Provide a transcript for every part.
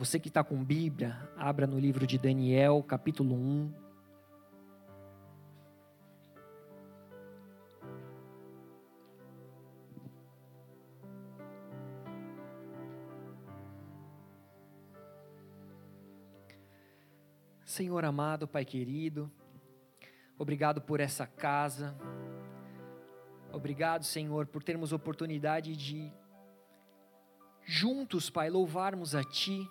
Você que está com Bíblia, abra no livro de Daniel, capítulo 1. Senhor amado, Pai querido, obrigado por essa casa. Obrigado, Senhor, por termos oportunidade de juntos, Pai, louvarmos a Ti,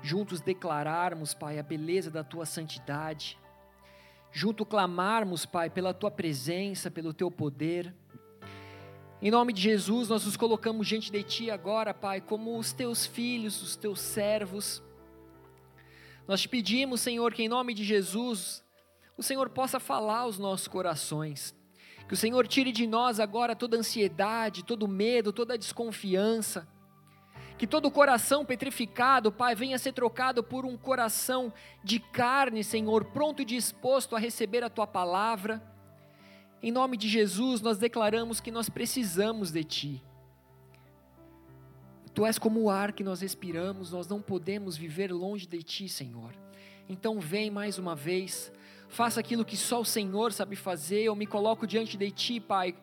juntos declararmos, Pai, a beleza da Tua santidade, junto clamarmos, Pai, pela Tua presença, pelo Teu poder. Em nome de Jesus, nós nos colocamos diante de Ti agora, Pai, como os Teus filhos, os Teus servos nós te pedimos, Senhor, que em nome de Jesus, o Senhor possa falar aos nossos corações. Que o Senhor tire de nós agora toda ansiedade, todo medo, toda desconfiança. Que todo coração petrificado, Pai, venha ser trocado por um coração de carne, Senhor, pronto e disposto a receber a tua palavra. Em nome de Jesus, nós declaramos que nós precisamos de Ti. Tu és como o ar que nós respiramos, nós não podemos viver longe de Ti, Senhor. Então vem mais uma vez, faça aquilo que só o Senhor sabe fazer. Eu me coloco diante de Ti, Pai,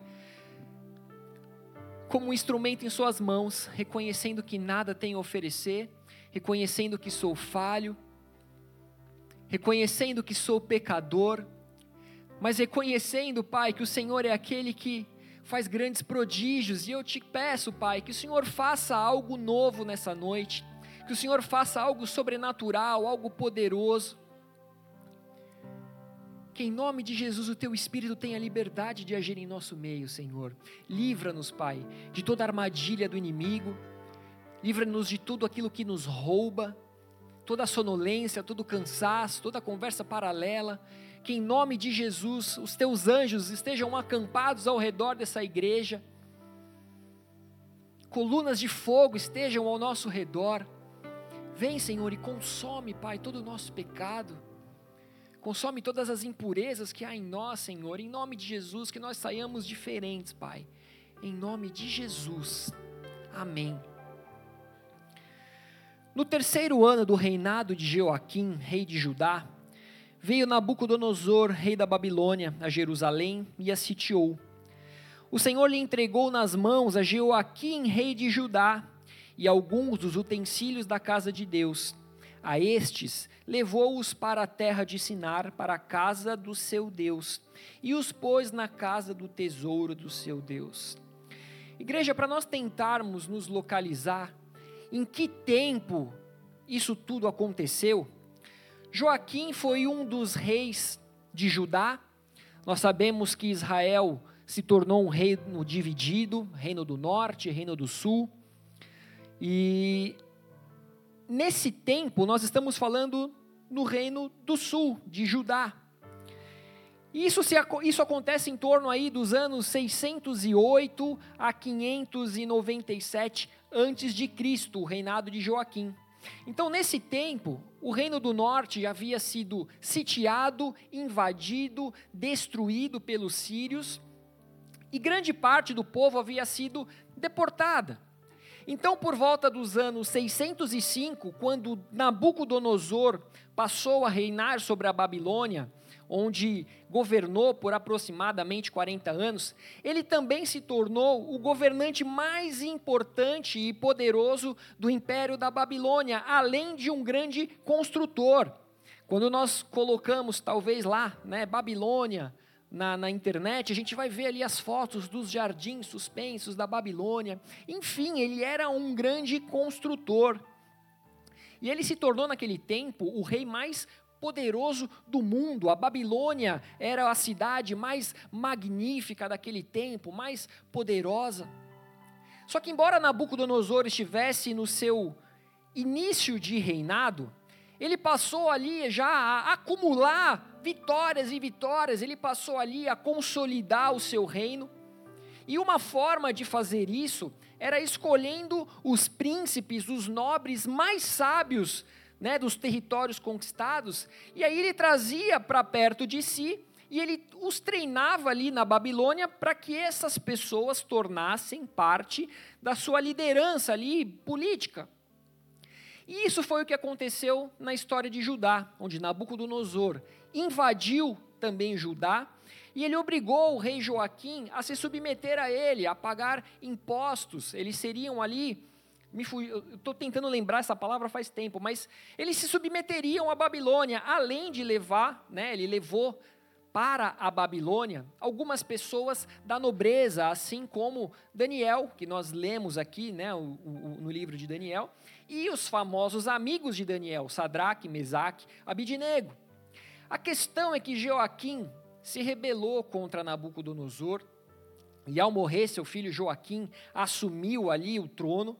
como um instrumento em Suas mãos, reconhecendo que nada tenho a oferecer, reconhecendo que sou falho, reconhecendo que sou pecador, mas reconhecendo, Pai, que o Senhor é aquele que faz grandes prodígios, e eu te peço, Pai, que o Senhor faça algo novo nessa noite, que o Senhor faça algo sobrenatural, algo poderoso. Que em nome de Jesus o teu Espírito tenha liberdade de agir em nosso meio, Senhor. Livra-nos, Pai, de toda armadilha do inimigo, livra-nos de tudo aquilo que nos rouba, toda a sonolência, todo o cansaço, toda a conversa paralela que em nome de Jesus os teus anjos estejam acampados ao redor dessa igreja, colunas de fogo estejam ao nosso redor. Vem, Senhor, e consome, Pai, todo o nosso pecado. Consome todas as impurezas que há em nós, Senhor, em nome de Jesus, que nós saiamos diferentes, Pai. Em nome de Jesus. Amém. No terceiro ano do reinado de Joaquim, rei de Judá, veio Nabucodonosor, rei da Babilônia, a Jerusalém e a sitiou. O Senhor lhe entregou nas mãos a Jeoaquim, rei de Judá, e alguns dos utensílios da casa de Deus. A estes levou-os para a terra de Sinar, para a casa do seu Deus, e os pôs na casa do tesouro do seu Deus. Igreja, para nós tentarmos nos localizar, em que tempo isso tudo aconteceu, Joaquim foi um dos reis de Judá. Nós sabemos que Israel se tornou um reino dividido, reino do norte, reino do sul. E nesse tempo nós estamos falando no reino do sul, de Judá. Isso, se, isso acontece em torno aí dos anos 608 a 597 antes de Cristo, o reinado de Joaquim. Então, nesse tempo, o reino do norte havia sido sitiado, invadido, destruído pelos sírios, e grande parte do povo havia sido deportada. Então, por volta dos anos 605, quando Nabucodonosor passou a reinar sobre a Babilônia, onde governou por aproximadamente 40 anos, ele também se tornou o governante mais importante e poderoso do Império da Babilônia, além de um grande construtor. Quando nós colocamos, talvez lá, né, Babilônia, na, na, internet, a gente vai ver ali as fotos dos jardins suspensos da Babilônia. Enfim, ele era um grande construtor. E ele se tornou, naquele tempo, o rei mais poderoso do mundo. A Babilônia era a cidade mais magnífica daquele tempo, mais poderosa. Só que, embora Nabucodonosor estivesse no seu início de reinado, ele passou ali já a acumular vitórias e vitórias, ele passou ali a consolidar o seu reino. E uma forma de fazer isso era escolhendo os príncipes, os nobres mais sábios né, dos territórios conquistados, e aí ele trazia para perto de si e ele os treinava ali na Babilônia para que essas pessoas tornassem parte da sua liderança ali política. E isso foi o que aconteceu na história de Judá, onde Nabucodonosor invadiu também Judá e ele obrigou o rei Joaquim a se submeter a ele, a pagar impostos. Eles seriam ali, estou tentando lembrar essa palavra faz tempo, mas eles se submeteriam à Babilônia, além de levar, né, ele levou para a Babilônia algumas pessoas da nobreza, assim como Daniel, que nós lemos aqui né, o, o, no livro de Daniel, e os famosos amigos de Daniel, Sadraque, Mesaque, Abidinego. A questão é que Joaquim se rebelou contra Nabucodonosor, e ao morrer, seu filho Joaquim assumiu ali o trono,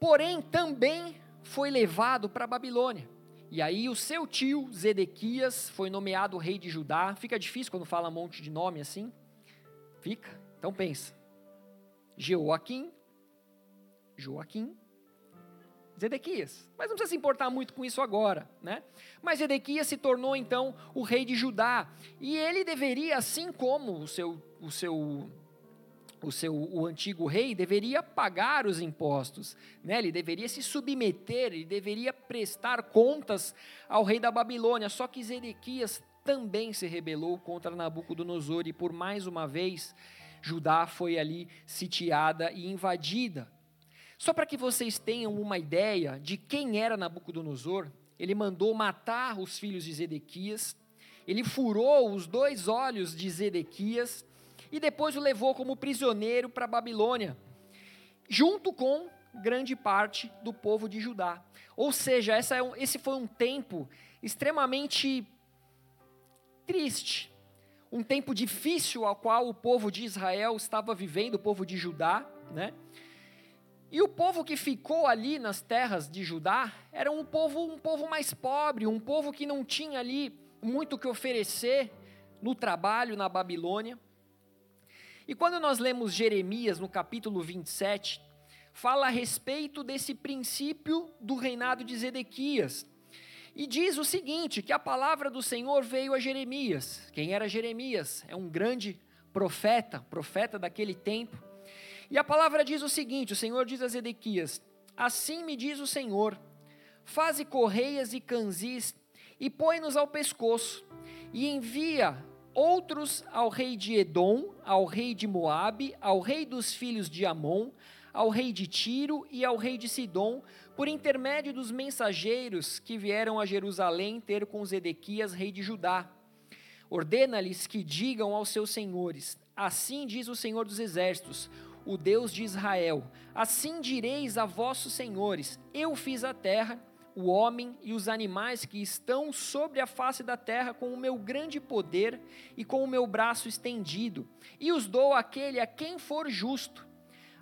porém também foi levado para a Babilônia. E aí o seu tio Zedequias foi nomeado rei de Judá. Fica difícil quando fala um monte de nome assim? Fica? Então pensa. Joaquim, Joaquim, Zedequias. Mas não precisa se importar muito com isso agora, né? Mas Zedequias se tornou então o rei de Judá. E ele deveria, assim como o seu, o seu o seu o antigo rei deveria pagar os impostos, né? Ele deveria se submeter, ele deveria prestar contas ao rei da Babilônia. Só que Zedequias também se rebelou contra Nabucodonosor e por mais uma vez Judá foi ali sitiada e invadida. Só para que vocês tenham uma ideia de quem era Nabucodonosor, ele mandou matar os filhos de Zedequias, ele furou os dois olhos de Zedequias e depois o levou como prisioneiro para a Babilônia, junto com grande parte do povo de Judá. Ou seja, é um, esse foi um tempo extremamente triste, um tempo difícil ao qual o povo de Israel estava vivendo, o povo de Judá, né? E o povo que ficou ali nas terras de Judá era um povo, um povo mais pobre, um povo que não tinha ali muito que oferecer no trabalho na Babilônia. E quando nós lemos Jeremias no capítulo 27, fala a respeito desse princípio do reinado de Zedequias. E diz o seguinte: que a palavra do Senhor veio a Jeremias. Quem era Jeremias? É um grande profeta, profeta daquele tempo. E a palavra diz o seguinte: o Senhor diz a Zedequias: Assim me diz o Senhor: faze correias e canzis e põe-nos ao pescoço, e envia outros ao rei de Edom, ao rei de Moabe, ao rei dos filhos de Amon, ao rei de Tiro e ao rei de Sidom, por intermédio dos mensageiros que vieram a Jerusalém ter com Zedequias, rei de Judá. Ordena-lhes que digam aos seus senhores: Assim diz o Senhor dos Exércitos, o Deus de Israel: Assim direis a vossos senhores: Eu fiz a terra o homem e os animais que estão sobre a face da terra com o meu grande poder e com o meu braço estendido, e os dou àquele a quem for justo.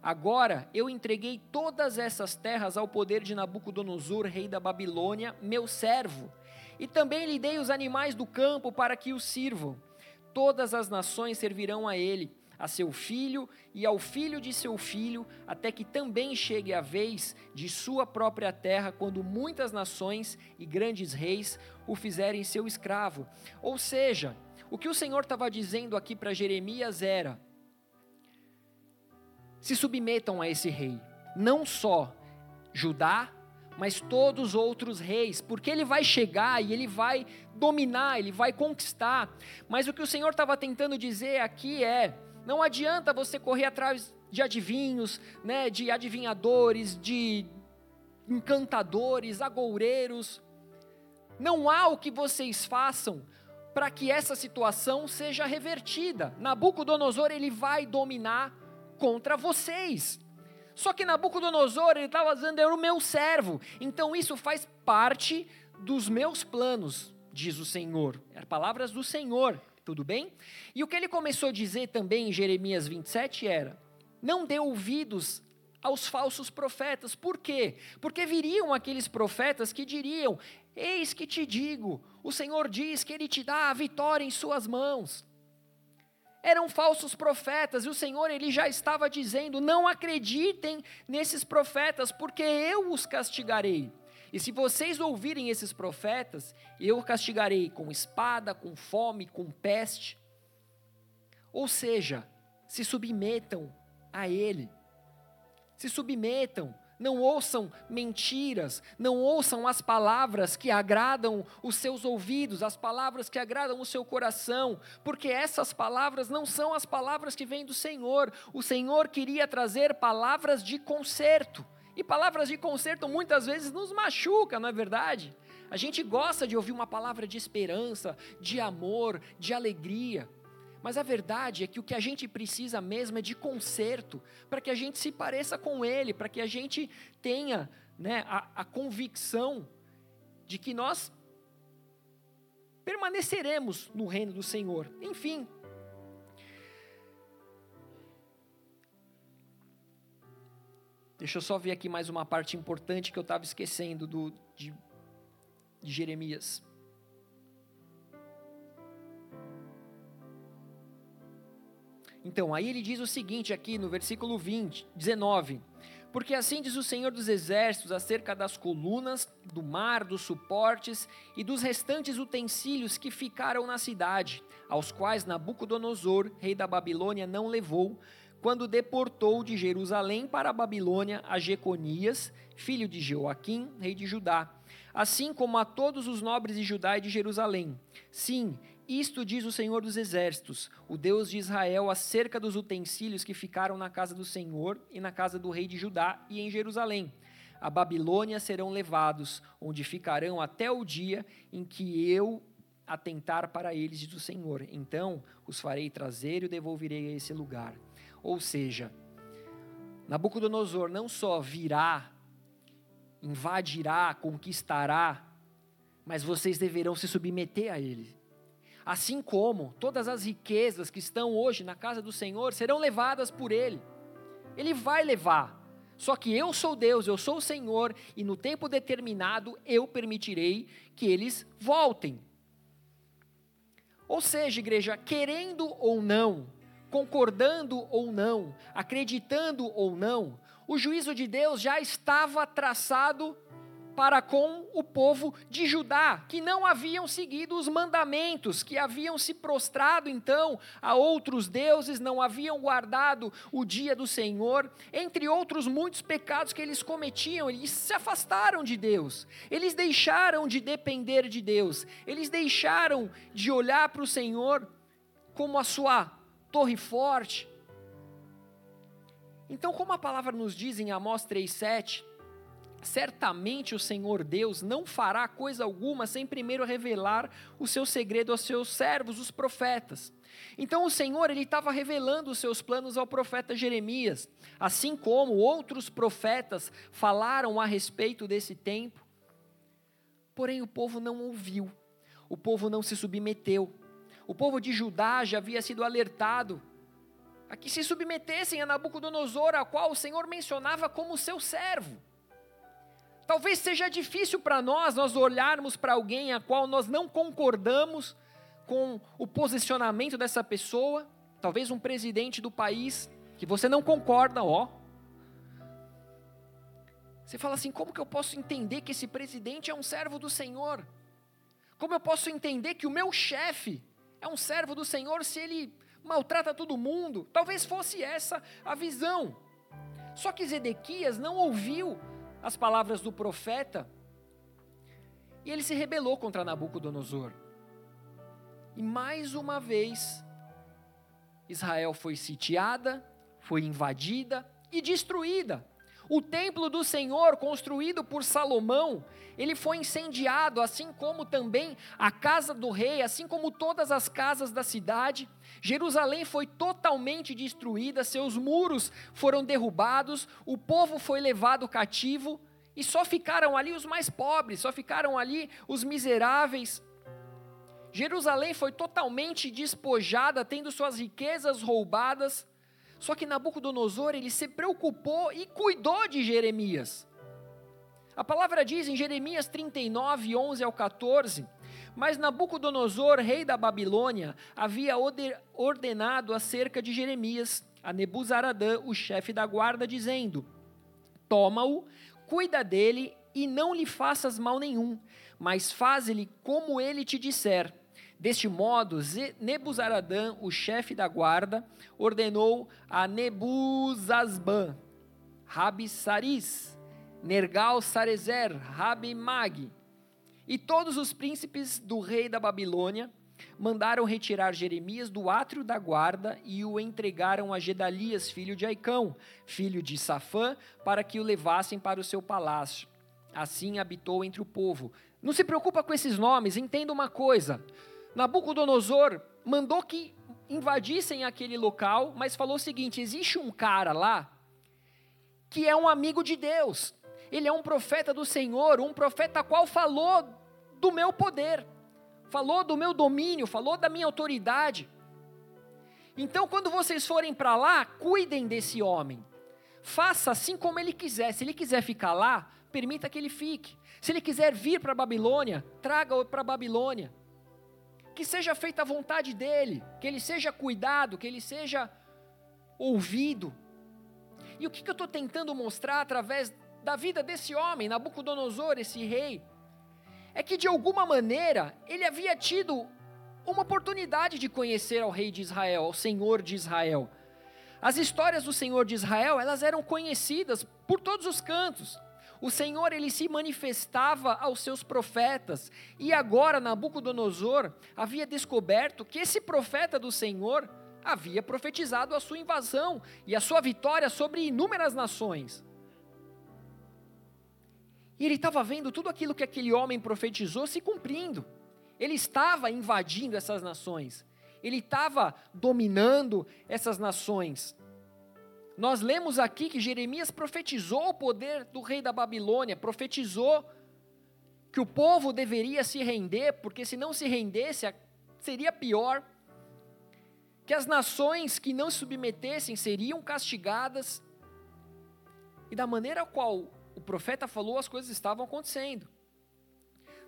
Agora eu entreguei todas essas terras ao poder de Nabucodonosor, rei da Babilônia, meu servo, e também lhe dei os animais do campo para que o sirvam. Todas as nações servirão a ele a seu filho e ao filho de seu filho, até que também chegue a vez de sua própria terra, quando muitas nações e grandes reis o fizerem seu escravo. Ou seja, o que o Senhor estava dizendo aqui para Jeremias era: se submetam a esse rei, não só Judá, mas todos os outros reis, porque ele vai chegar e ele vai dominar, ele vai conquistar. Mas o que o Senhor estava tentando dizer aqui é: não adianta você correr atrás de adivinhos, né, de adivinhadores, de encantadores, agoureiros. Não há o que vocês façam para que essa situação seja revertida. Nabucodonosor ele vai dominar contra vocês. Só que Nabucodonosor ele estava dizendo era o meu servo. Então isso faz parte dos meus planos, diz o Senhor. É palavras do Senhor. Tudo bem? E o que ele começou a dizer também em Jeremias 27 era: não dê ouvidos aos falsos profetas. Por quê? Porque viriam aqueles profetas que diriam: Eis que te digo, o Senhor diz que ele te dá a vitória em suas mãos. Eram falsos profetas e o Senhor ele já estava dizendo: Não acreditem nesses profetas, porque eu os castigarei. E se vocês ouvirem esses profetas, eu castigarei com espada, com fome, com peste. Ou seja, se submetam a Ele. Se submetam não ouçam mentiras, não ouçam as palavras que agradam os seus ouvidos, as palavras que agradam o seu coração, porque essas palavras não são as palavras que vêm do Senhor. O Senhor queria trazer palavras de conserto. E palavras de conserto muitas vezes nos machucam, não é verdade? A gente gosta de ouvir uma palavra de esperança, de amor, de alegria. Mas a verdade é que o que a gente precisa mesmo é de conserto, para que a gente se pareça com Ele, para que a gente tenha né, a, a convicção de que nós permaneceremos no reino do Senhor. Enfim. Deixa eu só ver aqui mais uma parte importante que eu estava esquecendo do, de, de Jeremias. Então, aí ele diz o seguinte aqui no versículo 20, 19: Porque assim diz o Senhor dos Exércitos acerca das colunas, do mar, dos suportes e dos restantes utensílios que ficaram na cidade, aos quais Nabucodonosor, rei da Babilônia, não levou, quando deportou de Jerusalém para a Babilônia a Jeconias, filho de Joaquim, rei de Judá, assim como a todos os nobres de Judá e de Jerusalém. Sim, isto diz o Senhor dos Exércitos, o Deus de Israel, acerca dos utensílios que ficaram na casa do Senhor e na casa do rei de Judá e em Jerusalém. A Babilônia serão levados, onde ficarão até o dia em que eu atentar para eles, diz o Senhor. Então os farei trazer e o devolverei a esse lugar. Ou seja, Nabucodonosor não só virá, invadirá, conquistará, mas vocês deverão se submeter a ele. Assim como todas as riquezas que estão hoje na casa do Senhor serão levadas por Ele. Ele vai levar. Só que eu sou Deus, eu sou o Senhor, e no tempo determinado eu permitirei que eles voltem. Ou seja, igreja, querendo ou não, concordando ou não, acreditando ou não, o juízo de Deus já estava traçado para com o povo de Judá, que não haviam seguido os mandamentos, que haviam se prostrado então a outros deuses, não haviam guardado o dia do Senhor, entre outros muitos pecados que eles cometiam, eles se afastaram de Deus, eles deixaram de depender de Deus, eles deixaram de olhar para o Senhor como a sua torre forte. Então, como a palavra nos diz em Amós 3,7, certamente o Senhor Deus não fará coisa alguma sem primeiro revelar o seu segredo aos seus servos, os profetas. Então o Senhor ele estava revelando os seus planos ao profeta Jeremias, assim como outros profetas falaram a respeito desse tempo. Porém o povo não ouviu. O povo não se submeteu. O povo de Judá já havia sido alertado a que se submetessem a Nabucodonosor, a qual o Senhor mencionava como seu servo. Talvez seja difícil para nós nós olharmos para alguém a qual nós não concordamos com o posicionamento dessa pessoa, talvez um presidente do país que você não concorda, ó. Você fala assim: como que eu posso entender que esse presidente é um servo do Senhor? Como eu posso entender que o meu chefe é um servo do Senhor se ele maltrata todo mundo? Talvez fosse essa a visão. Só que Zedequias não ouviu as palavras do profeta, e ele se rebelou contra Nabucodonosor. E mais uma vez, Israel foi sitiada, foi invadida e destruída. O templo do Senhor, construído por Salomão, ele foi incendiado, assim como também a casa do rei, assim como todas as casas da cidade. Jerusalém foi totalmente destruída, seus muros foram derrubados, o povo foi levado cativo e só ficaram ali os mais pobres, só ficaram ali os miseráveis. Jerusalém foi totalmente despojada, tendo suas riquezas roubadas. Só que Nabucodonosor, ele se preocupou e cuidou de Jeremias. A palavra diz em Jeremias 39, 11 ao 14: Mas Nabucodonosor, rei da Babilônia, havia ordenado acerca de Jeremias a Nebuzaradã, o chefe da guarda, dizendo: Toma-o, cuida dele e não lhe faças mal nenhum, mas faz-lhe como ele te disser. Deste modo, Nebuzaradã, o chefe da guarda, ordenou a Nebuzasban, Rabissaris, Nergal Sarezer, Rabi Mag e todos os príncipes do rei da Babilônia mandaram retirar Jeremias do átrio da guarda e o entregaram a Gedalias, filho de Aicão, filho de Safã, para que o levassem para o seu palácio. Assim habitou entre o povo. Não se preocupa com esses nomes, entenda uma coisa. Nabucodonosor mandou que invadissem aquele local, mas falou o seguinte: existe um cara lá que é um amigo de Deus. Ele é um profeta do Senhor, um profeta qual falou do meu poder falou do meu domínio, falou da minha autoridade. Então, quando vocês forem para lá, cuidem desse homem. Faça assim como ele quiser. Se ele quiser ficar lá, permita que ele fique. Se ele quiser vir para a Babilônia, traga-o para a Babilônia. Que seja feita a vontade dele, que ele seja cuidado, que ele seja ouvido. E o que, eu estou tentando mostrar através da vida desse homem, Nabucodonosor, esse rei? é que de alguma maneira ele havia tido uma oportunidade de conhecer ao rei de Israel, ao Senhor de Israel. As histórias do Senhor de Israel, elas eram conhecidas por todos os cantos. O Senhor ele se manifestava aos seus profetas, e agora Nabucodonosor havia descoberto que esse profeta do Senhor havia profetizado a sua invasão e a sua vitória sobre inúmeras nações. E ele estava vendo tudo aquilo que aquele homem profetizou se cumprindo. Ele estava invadindo essas nações. Ele estava dominando essas nações. Nós lemos aqui que Jeremias profetizou o poder do rei da Babilônia, profetizou que o povo deveria se render, porque se não se rendesse, seria pior. Que as nações que não se submetessem seriam castigadas. E da maneira qual o profeta falou, as coisas estavam acontecendo.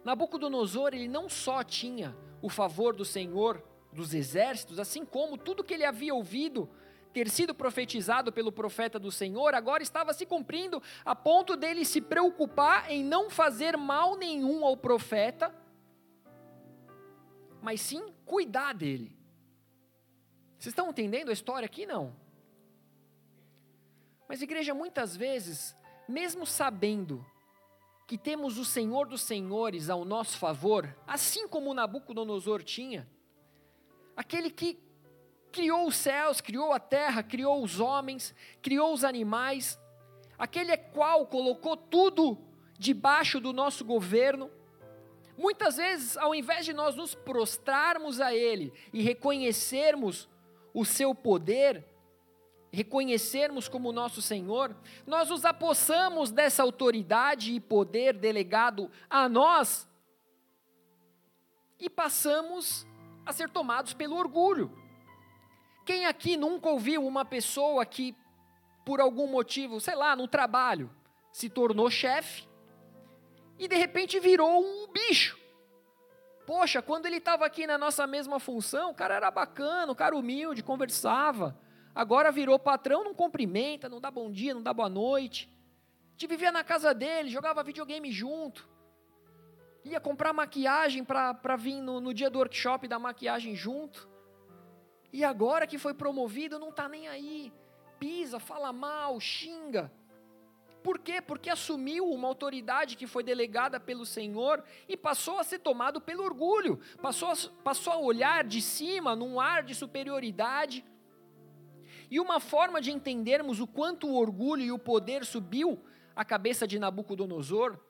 Nabucodonosor, ele não só tinha o favor do Senhor dos exércitos, assim como tudo que ele havia ouvido ter sido profetizado pelo profeta do Senhor, agora estava se cumprindo, a ponto dele se preocupar em não fazer mal nenhum ao profeta, mas sim cuidar dele. Vocês estão entendendo a história aqui? Não. Mas, igreja, muitas vezes mesmo sabendo que temos o Senhor dos Senhores ao nosso favor, assim como Nabucodonosor tinha, aquele que criou os céus, criou a terra, criou os homens, criou os animais, aquele qual colocou tudo debaixo do nosso governo. Muitas vezes, ao invés de nós nos prostrarmos a Ele e reconhecermos o seu poder, reconhecermos como nosso Senhor, nós nos apossamos dessa autoridade e poder delegado a nós e passamos a ser tomados pelo orgulho. Quem aqui nunca ouviu uma pessoa que, por algum motivo, sei lá, no trabalho, se tornou chefe e de repente virou um bicho? Poxa, quando ele estava aqui na nossa mesma função, o cara era bacana, o cara humilde, conversava Agora virou patrão, não cumprimenta, não dá bom dia, não dá boa noite. Te vivia na casa dele, jogava videogame junto. Ia comprar maquiagem para vir no, no dia do workshop da maquiagem junto. E agora que foi promovido, não está nem aí. Pisa, fala mal, xinga. Por quê? Porque assumiu uma autoridade que foi delegada pelo Senhor e passou a ser tomado pelo orgulho, passou a, passou a olhar de cima, num ar de superioridade e uma forma de entendermos o quanto o orgulho e o poder subiu à cabeça de Nabucodonosor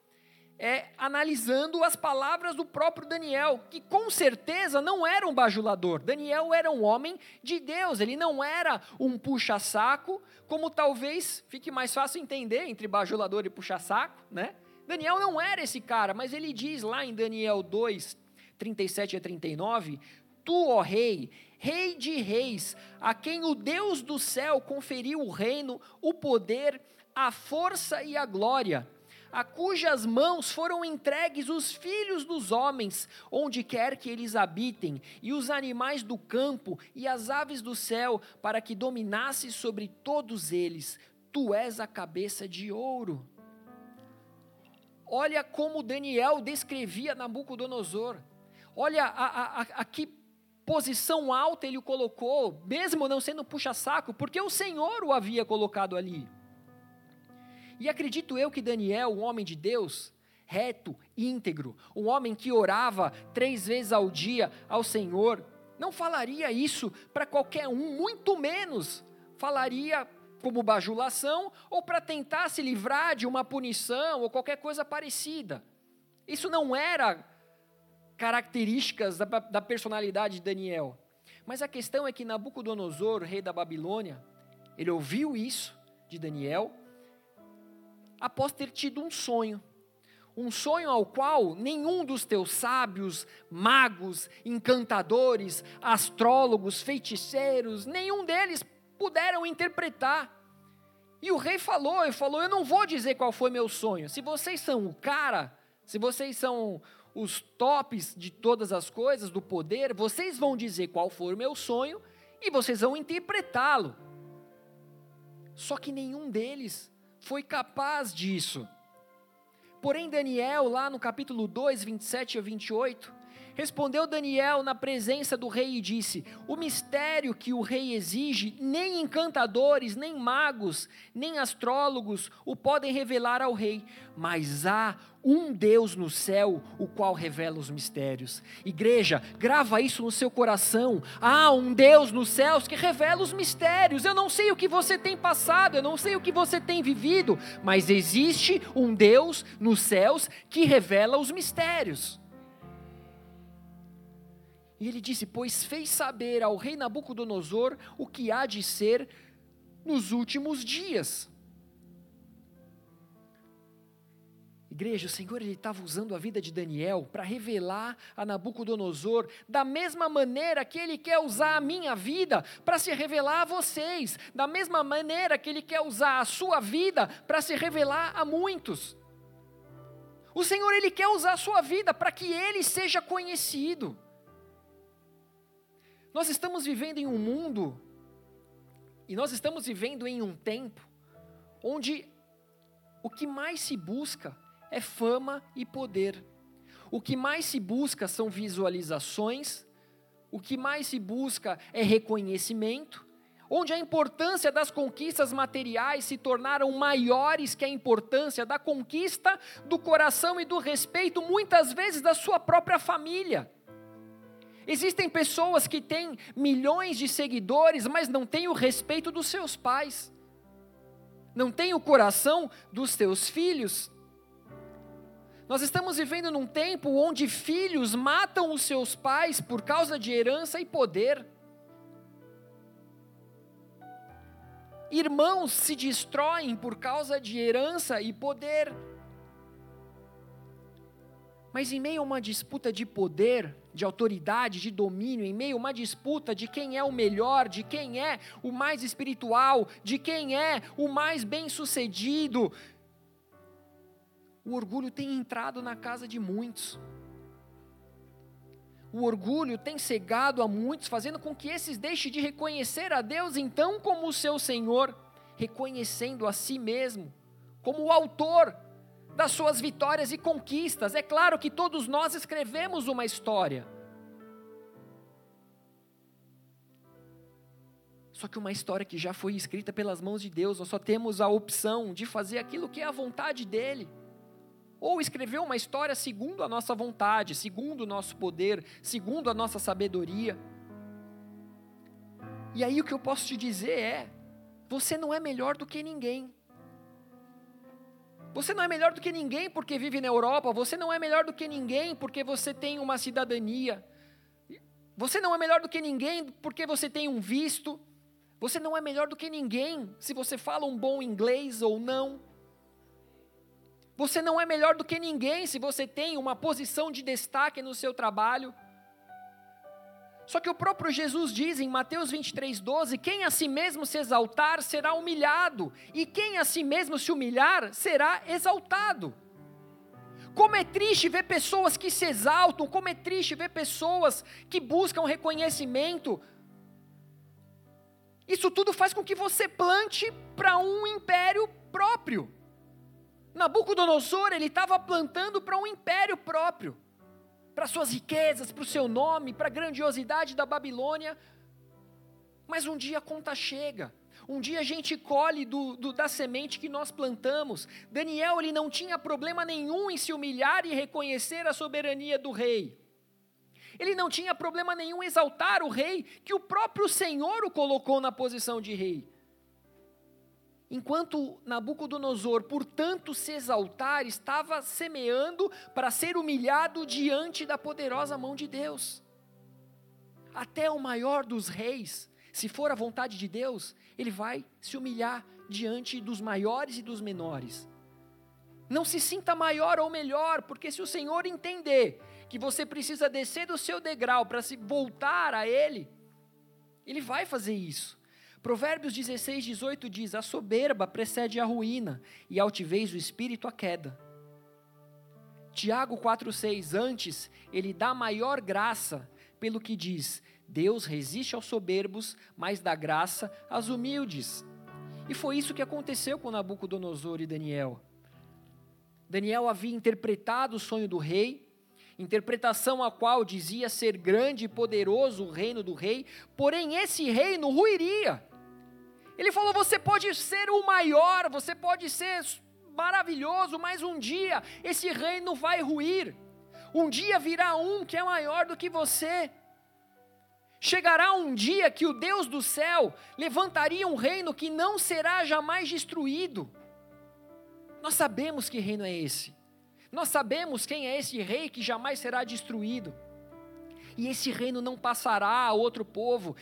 é analisando as palavras do próprio Daniel, que com certeza não era um bajulador. Daniel era um homem de Deus, ele não era um puxa-saco, como talvez fique mais fácil entender entre bajulador e puxa-saco, né? Daniel não era esse cara, mas ele diz lá em Daniel 2, 37 a 39: Tu, ó rei, Rei de reis, a quem o Deus do céu conferiu o reino, o poder, a força e a glória, a cujas mãos foram entregues os filhos dos homens, onde quer que eles habitem, e os animais do campo e as aves do céu, para que dominasse sobre todos eles. Tu és a cabeça de ouro. Olha como Daniel descrevia Nabucodonosor. Olha a, a, a, que posição alta ele o colocou, mesmo não sendo puxa-saco, porque o Senhor o havia colocado ali. E acredito eu que Daniel, um homem de Deus, reto, íntegro, um homem que orava três vezes ao dia ao Senhor, não falaria isso para qualquer um, muito menos falaria como bajulação ou para tentar se livrar de uma punição ou qualquer coisa parecida. Isso não era características da, da personalidade de Daniel. Mas a questão é que Nabucodonosor, rei da Babilônia, ele ouviu isso de Daniel após ter tido um sonho. Um sonho ao qual nenhum dos teus sábios, magos, encantadores, astrólogos, feiticeiros, nenhum deles puderam interpretar. E o rei falou, ele falou: "Eu não vou dizer qual foi meu sonho. Se vocês são o cara, se vocês são os tops de todas as coisas, do poder, vocês vão dizer qual foi o meu sonho e vocês vão interpretá-lo. Só que nenhum deles foi capaz disso. Porém, Daniel, lá no capítulo 2, 27 a 28, Respondeu Daniel na presença do rei e disse: O mistério que o rei exige, nem encantadores, nem magos, nem astrólogos o podem revelar ao rei, mas há um Deus no céu, o qual revela os mistérios. Igreja, grava isso no seu coração. Há um Deus nos céus que revela os mistérios. Eu não sei o que você tem passado, eu não sei o que você tem vivido, mas existe um Deus nos céus que revela os mistérios. E ele disse: Pois fez saber ao rei Nabucodonosor o que há de ser nos últimos dias. Igreja, o Senhor estava usando a vida de Daniel para revelar a Nabucodonosor da mesma maneira que ele quer usar a minha vida para se revelar a vocês, da mesma maneira que ele quer usar a sua vida para se revelar a muitos. O Senhor ele quer usar a sua vida para que ele seja conhecido. Nós estamos vivendo em um mundo, e nós estamos vivendo em um tempo, onde o que mais se busca é fama e poder. O que mais se busca são visualizações, o que mais se busca é reconhecimento, onde a importância das conquistas materiais se tornaram maiores que a importância da conquista do coração e do respeito, muitas vezes da sua própria família. Existem pessoas que têm milhões de seguidores, mas não têm o respeito dos seus pais, não têm o coração dos seus filhos. Nós estamos vivendo num tempo onde filhos matam os seus pais por causa de herança e poder. Irmãos se destroem por causa de herança e poder. Mas em meio a uma disputa de poder, de autoridade, de domínio, em meio a uma disputa de quem é o melhor, de quem é o mais espiritual, de quem é o mais bem-sucedido, o orgulho tem entrado na casa de muitos. O orgulho tem cegado a muitos, fazendo com que esses deixem de reconhecer a Deus então como o seu Senhor, reconhecendo a si mesmo como o autor das suas vitórias e conquistas. É claro que todos nós escrevemos uma história. Só que uma história que já foi escrita pelas mãos de Deus, nós só temos a opção de fazer aquilo que é a vontade dEle. Ou escrever uma história segundo a nossa vontade, segundo o nosso poder, segundo a nossa sabedoria. E aí o que eu posso te dizer é: você não é melhor do que ninguém. Você não é melhor do que ninguém porque vive na Europa, você não é melhor do que ninguém porque você tem uma cidadania. Você não é melhor do que ninguém porque você tem um visto. Você não é melhor do que ninguém se você fala um bom inglês ou não. Você não é melhor do que ninguém se você tem uma posição de destaque no seu trabalho. Só que o próprio Jesus diz em Mateus 23, 12: quem a si mesmo se exaltar será humilhado, e quem a si mesmo se humilhar será exaltado. Como é triste ver pessoas que se exaltam, como é triste ver pessoas que buscam reconhecimento. Isso tudo faz com que você plante para um império próprio. Nabucodonosor, ele estava plantando para um império próprio para suas riquezas, para o seu nome, para a grandiosidade da Babilônia. Mas um dia a conta chega. Um dia a gente colhe do, do, da semente que nós plantamos. Daniel ele não tinha problema nenhum em se humilhar e reconhecer a soberania do rei. Ele não tinha problema nenhum em exaltar o rei, que o próprio Senhor o colocou na posição de rei. Enquanto Nabucodonosor, por tanto se exaltar, estava semeando para ser humilhado diante da poderosa mão de Deus. Até o maior dos reis, se for a vontade de Deus, ele vai se humilhar diante dos maiores e dos menores. Não se sinta maior ou melhor, porque se o Senhor entender que você precisa descer do seu degrau para se voltar a Ele, Ele vai fazer isso. Provérbios 16, 18 diz: A soberba precede a ruína, e a altivez do espírito a queda. Tiago 4,6: Antes, ele dá maior graça, pelo que diz: Deus resiste aos soberbos, mas dá graça aos humildes. E foi isso que aconteceu com Nabucodonosor e Daniel. Daniel havia interpretado o sonho do rei, interpretação a qual dizia ser grande e poderoso o reino do rei, porém esse reino ruiria. Ele falou: você pode ser o maior, você pode ser maravilhoso, mas um dia esse reino vai ruir. Um dia virá um que é maior do que você. Chegará um dia que o Deus do céu levantaria um reino que não será jamais destruído. Nós sabemos que reino é esse. Nós sabemos quem é esse rei que jamais será destruído. E esse reino não passará a outro povo,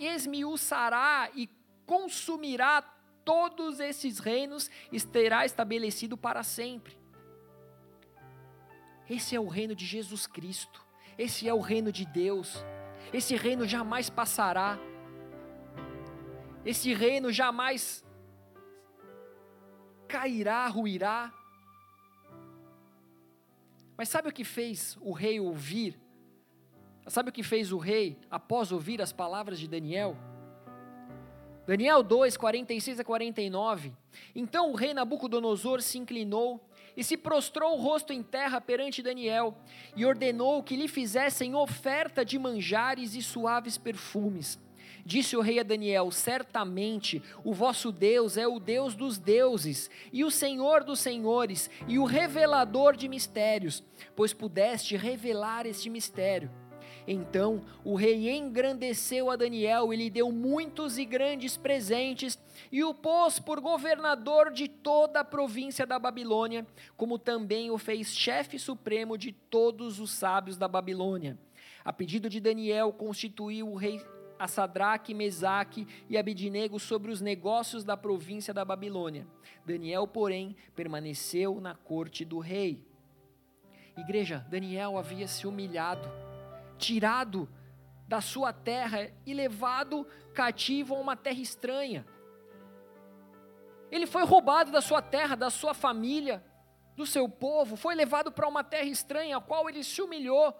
esmiuçará e consumirá todos esses reinos e terá estabelecido para sempre. Esse é o reino de Jesus Cristo, esse é o reino de Deus, esse reino jamais passará, esse reino jamais cairá, ruirá. Mas sabe o que fez o rei ouvir? Sabe o que fez o rei após ouvir as palavras de Daniel? Daniel 2, 46 a 49. Então o rei Nabucodonosor se inclinou e se prostrou o rosto em terra perante Daniel e ordenou que lhe fizessem oferta de manjares e suaves perfumes. Disse o rei a Daniel: Certamente o vosso Deus é o Deus dos deuses, e o Senhor dos senhores, e o revelador de mistérios, pois pudeste revelar este mistério. Então o rei engrandeceu a Daniel e lhe deu muitos e grandes presentes, e o pôs por governador de toda a província da Babilônia, como também o fez chefe supremo de todos os sábios da Babilônia. A pedido de Daniel, constituiu o rei a Sadraque, Mesaque e Abidnego sobre os negócios da província da Babilônia. Daniel, porém, permaneceu na corte do rei. Igreja, Daniel havia se humilhado tirado da sua terra e levado cativo a uma terra estranha. Ele foi roubado da sua terra, da sua família, do seu povo, foi levado para uma terra estranha, a qual ele se humilhou.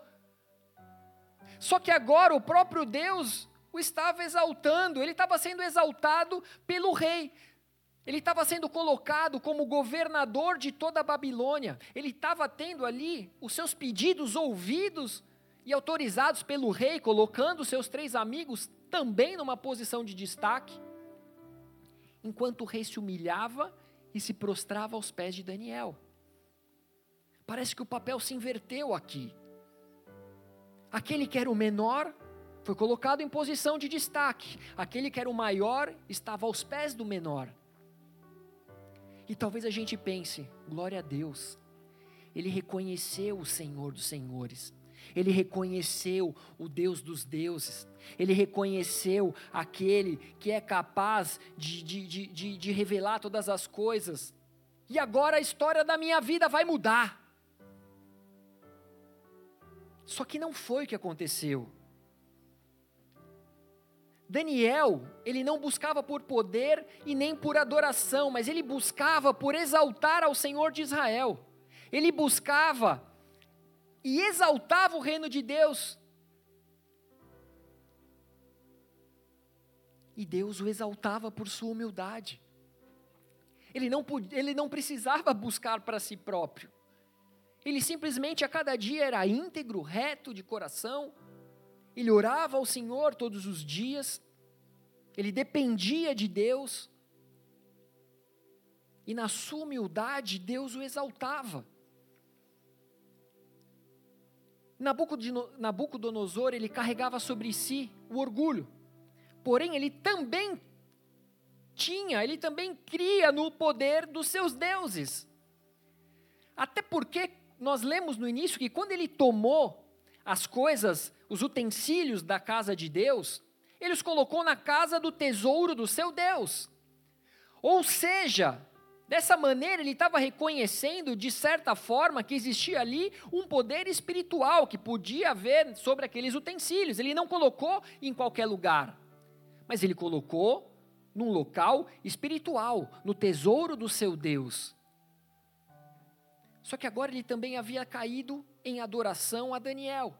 Só que agora o próprio Deus o estava exaltando, ele estava sendo exaltado pelo rei. Ele estava sendo colocado como governador de toda a Babilônia. Ele estava tendo ali os seus pedidos ouvidos e autorizados pelo rei, colocando seus três amigos também numa posição de destaque, enquanto o rei se humilhava e se prostrava aos pés de Daniel. Parece que o papel se inverteu aqui. Aquele que era o menor foi colocado em posição de destaque, aquele que era o maior estava aos pés do menor. E talvez a gente pense: glória a Deus, ele reconheceu o Senhor dos Senhores ele reconheceu o Deus dos deuses, ele reconheceu aquele que é capaz de, de, de, de, revelar todas as coisas, e agora a história da minha vida vai mudar. Só que não foi o que aconteceu. Daniel, ele não buscava por poder e nem por adoração, mas ele buscava por exaltar ao Senhor de Israel. Ele buscava e exaltava o reino de Deus. E Deus o exaltava por sua humildade. Ele não, ele não precisava buscar para si próprio. Ele simplesmente a cada dia era íntegro, reto de coração. Ele orava ao Senhor todos os dias. ele dependia de Deus, e na sua humildade, Deus o exaltava. Nabucodonosor, ele carregava sobre si o orgulho, porém ele também tinha, ele também cria no poder dos seus deuses. Até porque nós lemos no início que quando ele tomou as coisas, os utensílios da casa de Deus, ele os colocou na casa do tesouro do seu Deus. Ou seja, dessa maneira ele estava reconhecendo, de certa forma, que existia ali um poder espiritual que podia haver sobre aqueles utensílios. Ele não colocou em qualquer lugar, mas ele colocou num local espiritual, no tesouro do seu Deus. Só que agora ele também havia caído em adoração a Daniel,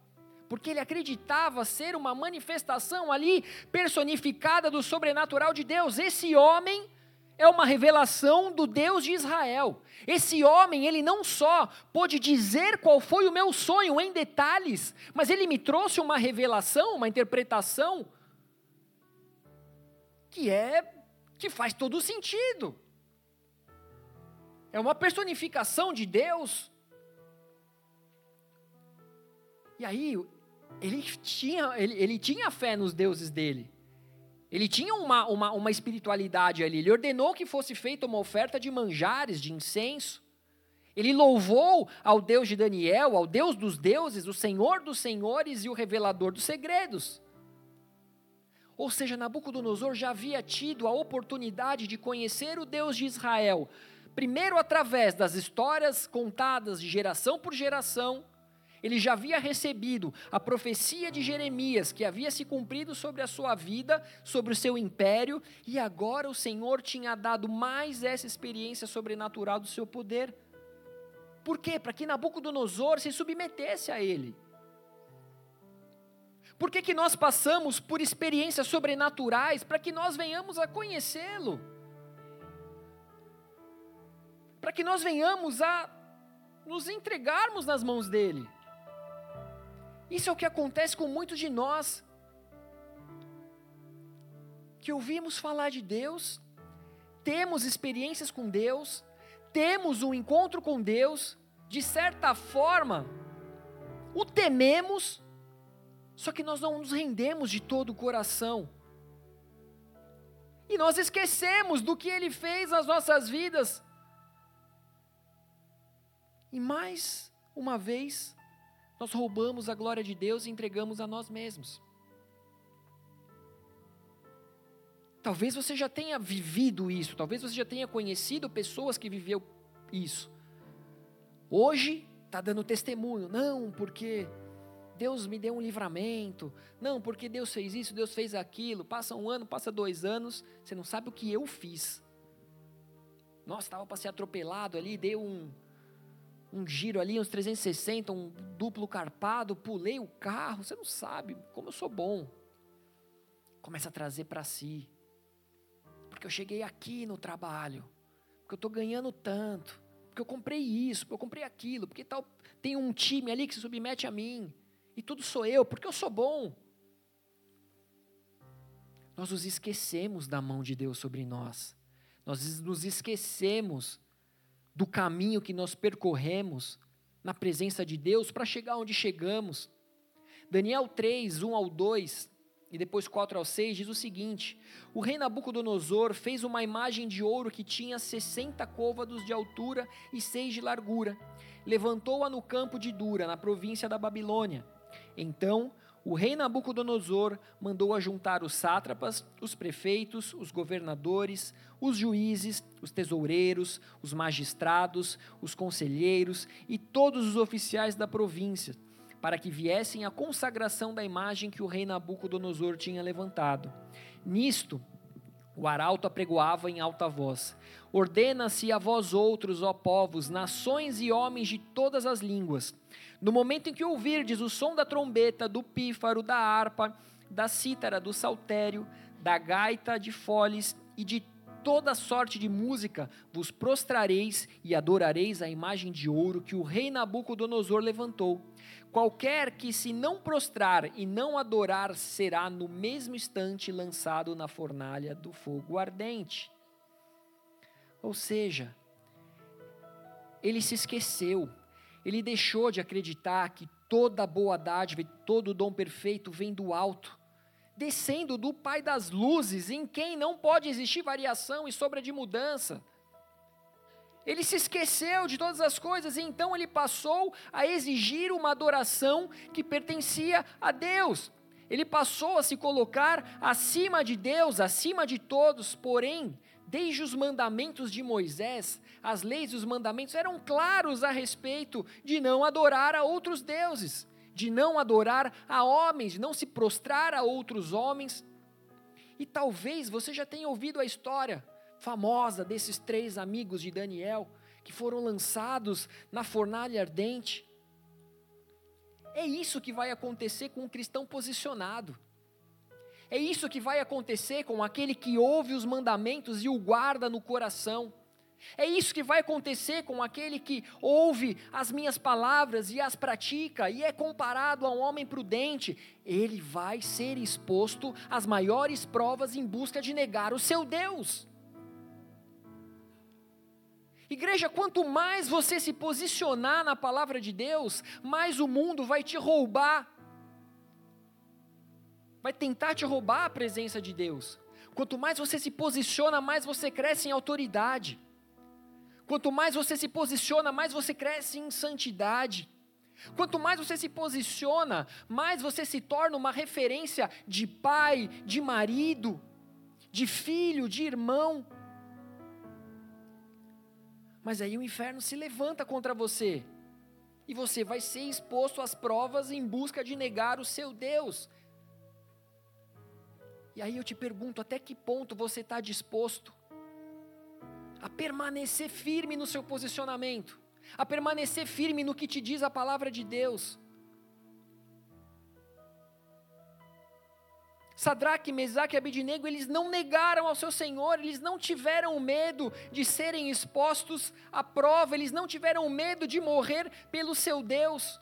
porque ele acreditava ser uma manifestação ali personificada do sobrenatural de Deus. Esse homem é uma revelação do Deus de Israel. Esse homem, ele não só pôde dizer qual foi o meu sonho em detalhes, mas ele me trouxe uma revelação, uma interpretação que é que faz todo sentido. É uma personificação de Deus. E aí, ele tinha, ele, ele tinha fé nos deuses dele. Ele tinha uma, uma, uma espiritualidade ali. Ele ordenou que fosse feita uma oferta de manjares, de incenso. Ele louvou ao Deus de Daniel, ao Deus dos deuses, o Senhor dos senhores e o revelador dos segredos. Ou seja, Nabucodonosor já havia tido a oportunidade de conhecer o Deus de Israel, primeiro através das histórias contadas de geração por geração. Ele já havia recebido a profecia de Jeremias, que havia se cumprido sobre a sua vida, sobre o seu império, e agora o Senhor tinha dado mais essa experiência sobrenatural do seu poder. Por quê? Para que Nabucodonosor se submetesse a ele. Por que, que nós passamos por experiências sobrenaturais? Para que nós venhamos a conhecê-lo. Para que nós venhamos a nos entregarmos nas mãos dele. Isso é o que acontece com muitos de nós. Que ouvimos falar de Deus, temos experiências com Deus, temos um encontro com Deus, de certa forma, o tememos, só que nós não nos rendemos de todo o coração. E nós esquecemos do que Ele fez nas nossas vidas. E mais uma vez, nós roubamos a glória de Deus e entregamos a nós mesmos. Talvez você já tenha vivido isso, talvez você já tenha conhecido pessoas que viveu isso. Hoje está dando testemunho, não, porque Deus me deu um livramento. Não, porque Deus fez isso, Deus fez aquilo. Passa um ano, passa dois anos, você não sabe o que eu fiz. Nossa, estava para ser atropelado ali, dei um, um giro ali, uns 360, um duplo carpado, pulei o carro. Você não sabe como eu sou bom. Começa a trazer para si. Porque eu cheguei aqui no trabalho. Porque eu estou ganhando tanto. Porque eu comprei isso, porque eu comprei aquilo. Porque tal, tem um time ali que se submete a mim e tudo sou eu, porque eu sou bom. Nós nos esquecemos da mão de Deus sobre nós. Nós nos esquecemos do caminho que nós percorremos na presença de Deus para chegar onde chegamos. Daniel 3, 1 ao 2 e depois 4 ao 6 diz o seguinte: O rei Nabucodonosor fez uma imagem de ouro que tinha 60 côvados de altura e 6 de largura. Levantou-a no campo de Dura, na província da Babilônia. Então o rei Nabucodonosor mandou ajuntar os sátrapas, os prefeitos, os governadores, os juízes, os tesoureiros, os magistrados, os conselheiros e todos os oficiais da província, para que viessem à consagração da imagem que o rei Nabucodonosor tinha levantado. Nisto, o arauto apregoava em alta voz: Ordena-se a vós outros, ó povos, nações e homens de todas as línguas no momento em que ouvirdes o som da trombeta, do pífaro, da harpa, da cítara, do saltério, da gaita de foles e de toda sorte de música, vos prostrareis e adorareis a imagem de ouro que o rei Nabucodonosor levantou. Qualquer que se não prostrar e não adorar será no mesmo instante lançado na fornalha do fogo ardente. Ou seja, ele se esqueceu, ele deixou de acreditar que toda boa dádiva e todo dom perfeito vem do alto, descendo do Pai das luzes, em quem não pode existir variação e sobra de mudança. Ele se esqueceu de todas as coisas e então ele passou a exigir uma adoração que pertencia a Deus. Ele passou a se colocar acima de Deus, acima de todos, porém, desde os mandamentos de Moisés, as leis e os mandamentos eram claros a respeito de não adorar a outros deuses, de não adorar a homens, de não se prostrar a outros homens. E talvez você já tenha ouvido a história famosa desses três amigos de Daniel que foram lançados na fornalha ardente. É isso que vai acontecer com um cristão posicionado. É isso que vai acontecer com aquele que ouve os mandamentos e o guarda no coração. É isso que vai acontecer com aquele que ouve as minhas palavras e as pratica e é comparado a um homem prudente. Ele vai ser exposto às maiores provas em busca de negar o seu Deus. Igreja, quanto mais você se posicionar na palavra de Deus, mais o mundo vai te roubar. Vai tentar te roubar a presença de Deus. Quanto mais você se posiciona, mais você cresce em autoridade. Quanto mais você se posiciona, mais você cresce em santidade. Quanto mais você se posiciona, mais você se torna uma referência de pai, de marido, de filho, de irmão. Mas aí o inferno se levanta contra você. E você vai ser exposto às provas em busca de negar o seu Deus. E aí eu te pergunto: até que ponto você está disposto a permanecer firme no seu posicionamento, a permanecer firme no que te diz a palavra de Deus? Sadraque, Mesaque e Abidnego, eles não negaram ao seu Senhor, eles não tiveram medo de serem expostos à prova, eles não tiveram medo de morrer pelo seu Deus.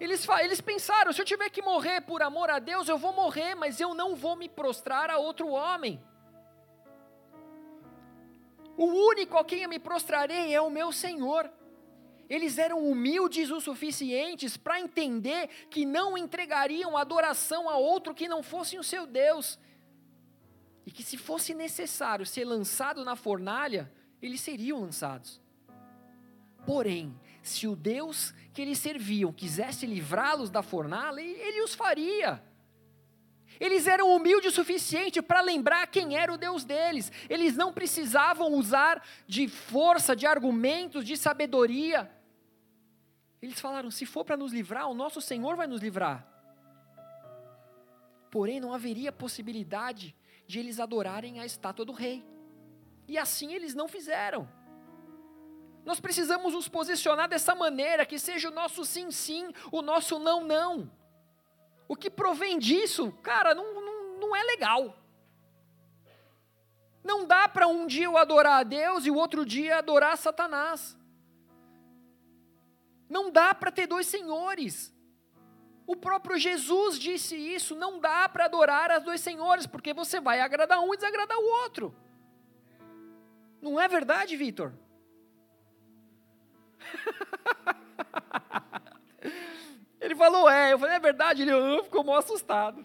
Eles, eles pensaram: se eu tiver que morrer por amor a Deus, eu vou morrer, mas eu não vou me prostrar a outro homem. O único a quem eu me prostrarei é o meu Senhor. Eles eram humildes o suficientes para entender que não entregariam adoração a outro que não fosse o seu Deus. E que se fosse necessário ser lançado na fornalha, eles seriam lançados. Porém, se o Deus que eles serviam quisesse livrá-los da fornalha, ele os faria. Eles eram humildes o suficiente para lembrar quem era o Deus deles. Eles não precisavam usar de força, de argumentos, de sabedoria. Eles falaram: se for para nos livrar, o nosso Senhor vai nos livrar. Porém, não haveria possibilidade de eles adorarem a estátua do rei. E assim eles não fizeram. Nós precisamos nos posicionar dessa maneira, que seja o nosso sim, sim, o nosso não, não. O que provém disso, cara, não, não, não é legal. Não dá para um dia eu adorar a Deus e o outro dia adorar Satanás. Não dá para ter dois senhores. O próprio Jesus disse isso: não dá para adorar as dois senhores, porque você vai agradar um e desagradar o outro. Não é verdade, Vitor? ele falou, é. Eu falei, é verdade. Ele ficou mal assustado.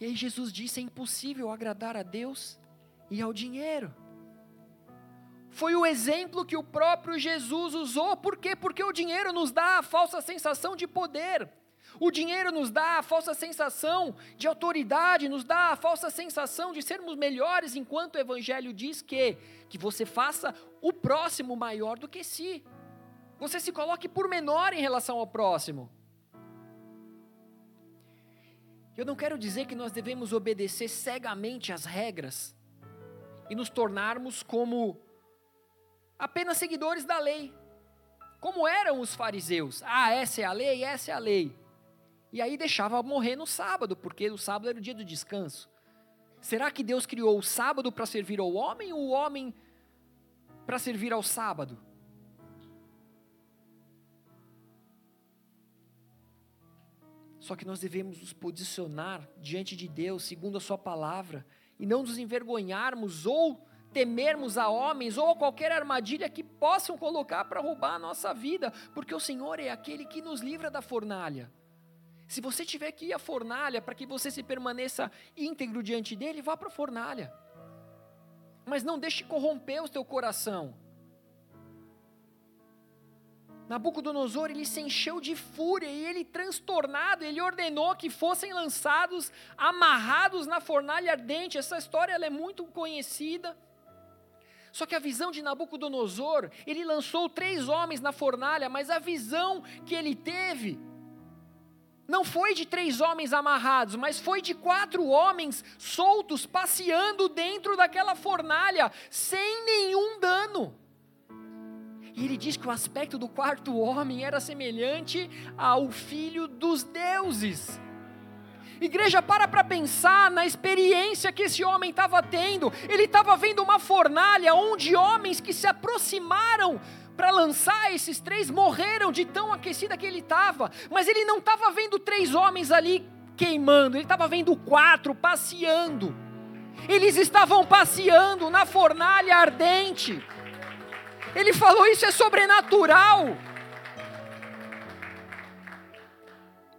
E aí Jesus disse: é impossível agradar a Deus e ao dinheiro foi o exemplo que o próprio Jesus usou. Por quê? Porque o dinheiro nos dá a falsa sensação de poder. O dinheiro nos dá a falsa sensação de autoridade, nos dá a falsa sensação de sermos melhores, enquanto o Evangelho diz que, que você faça o próximo maior do que si. Você se coloque por menor em relação ao próximo. Eu não quero dizer que nós devemos obedecer cegamente às regras e nos tornarmos como apenas seguidores da lei, como eram os fariseus. Ah, essa é a lei, essa é a lei. E aí deixava morrer no sábado, porque o sábado era o dia do descanso. Será que Deus criou o sábado para servir ao homem ou o homem para servir ao sábado? Só que nós devemos nos posicionar diante de Deus, segundo a Sua palavra, e não nos envergonharmos ou temermos a homens ou a qualquer armadilha que possam colocar para roubar a nossa vida, porque o Senhor é aquele que nos livra da fornalha. Se você tiver que ir à fornalha para que você se permaneça íntegro diante dele, vá para a fornalha. Mas não deixe corromper o teu coração. Nabucodonosor, ele se encheu de fúria e ele transtornado, ele ordenou que fossem lançados, amarrados na fornalha ardente. Essa história ela é muito conhecida. Só que a visão de Nabucodonosor, ele lançou três homens na fornalha, mas a visão que ele teve não foi de três homens amarrados, mas foi de quatro homens soltos, passeando dentro daquela fornalha, sem nenhum dano. E ele diz que o aspecto do quarto homem era semelhante ao filho dos deuses. Igreja, para para pensar na experiência que esse homem estava tendo. Ele estava vendo uma fornalha onde homens que se aproximaram para lançar esses três morreram de tão aquecida que ele estava. Mas ele não estava vendo três homens ali queimando, ele estava vendo quatro passeando. Eles estavam passeando na fornalha ardente. Ele falou: Isso é sobrenatural.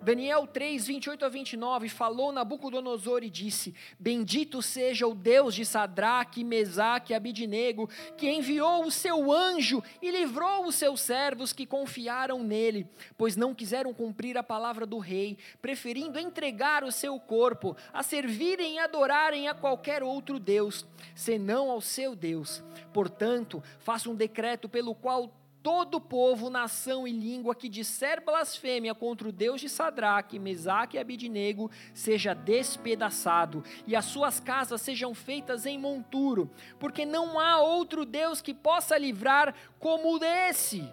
Daniel 3, 28 a 29, falou Nabucodonosor e disse: Bendito seja o Deus de Sadraque, Mesaque e Abidinego, que enviou o seu anjo e livrou os seus servos que confiaram nele, pois não quiseram cumprir a palavra do rei, preferindo entregar o seu corpo a servirem e adorarem a qualquer outro Deus, senão ao seu Deus. Portanto, faça um decreto pelo qual todo povo, nação e língua que disser blasfêmia contra o Deus de Sadraque, Mesaque e Abidinego seja despedaçado, e as suas casas sejam feitas em monturo, porque não há outro Deus que possa livrar como esse.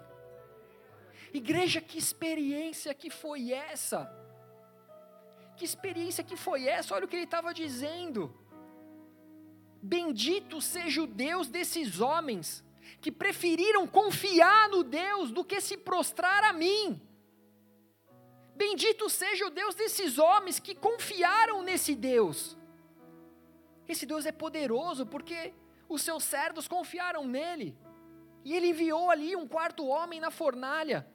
Igreja, que experiência que foi essa? Que experiência que foi essa? Olha o que ele estava dizendo. Bendito seja o Deus desses homens que preferiram confiar no Deus do que se prostrar a mim. Bendito seja o Deus desses homens que confiaram nesse Deus. Esse Deus é poderoso porque os seus servos confiaram nele. E ele enviou ali um quarto homem na fornalha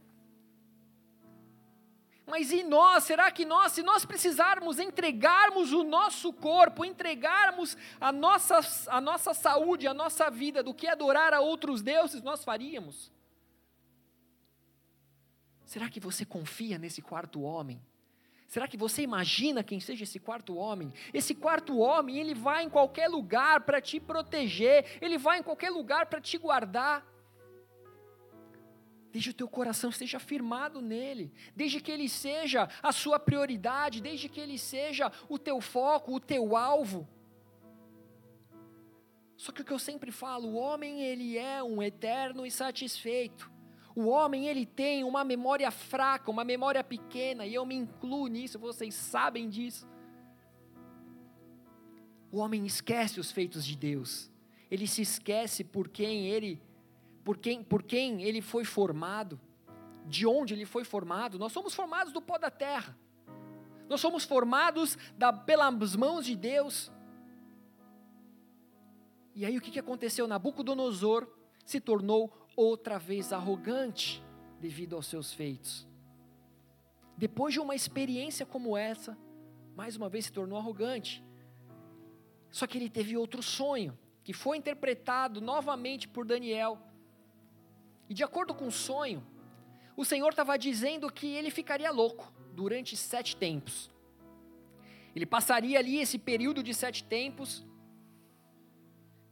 mas e nós? Será que nós, se nós precisarmos entregarmos o nosso corpo, entregarmos a nossa, a nossa saúde, a nossa vida, do que adorar a outros deuses, nós faríamos? Será que você confia nesse quarto homem? Será que você imagina quem seja esse quarto homem? Esse quarto homem, ele vai em qualquer lugar para te proteger, ele vai em qualquer lugar para te guardar desde o teu coração esteja firmado nele, desde que ele seja a sua prioridade, desde que ele seja o teu foco, o teu alvo. Só que o que eu sempre falo, o homem ele é um eterno e satisfeito. O homem ele tem uma memória fraca, uma memória pequena, e eu me incluo nisso, vocês sabem disso. O homem esquece os feitos de Deus. Ele se esquece por quem ele por quem, por quem ele foi formado, de onde ele foi formado. Nós somos formados do pó da terra. Nós somos formados da, pelas mãos de Deus. E aí o que, que aconteceu? Nabucodonosor se tornou outra vez arrogante devido aos seus feitos. Depois de uma experiência como essa, mais uma vez se tornou arrogante. Só que ele teve outro sonho, que foi interpretado novamente por Daniel. E de acordo com o sonho, o Senhor estava dizendo que ele ficaria louco durante sete tempos. Ele passaria ali esse período de sete tempos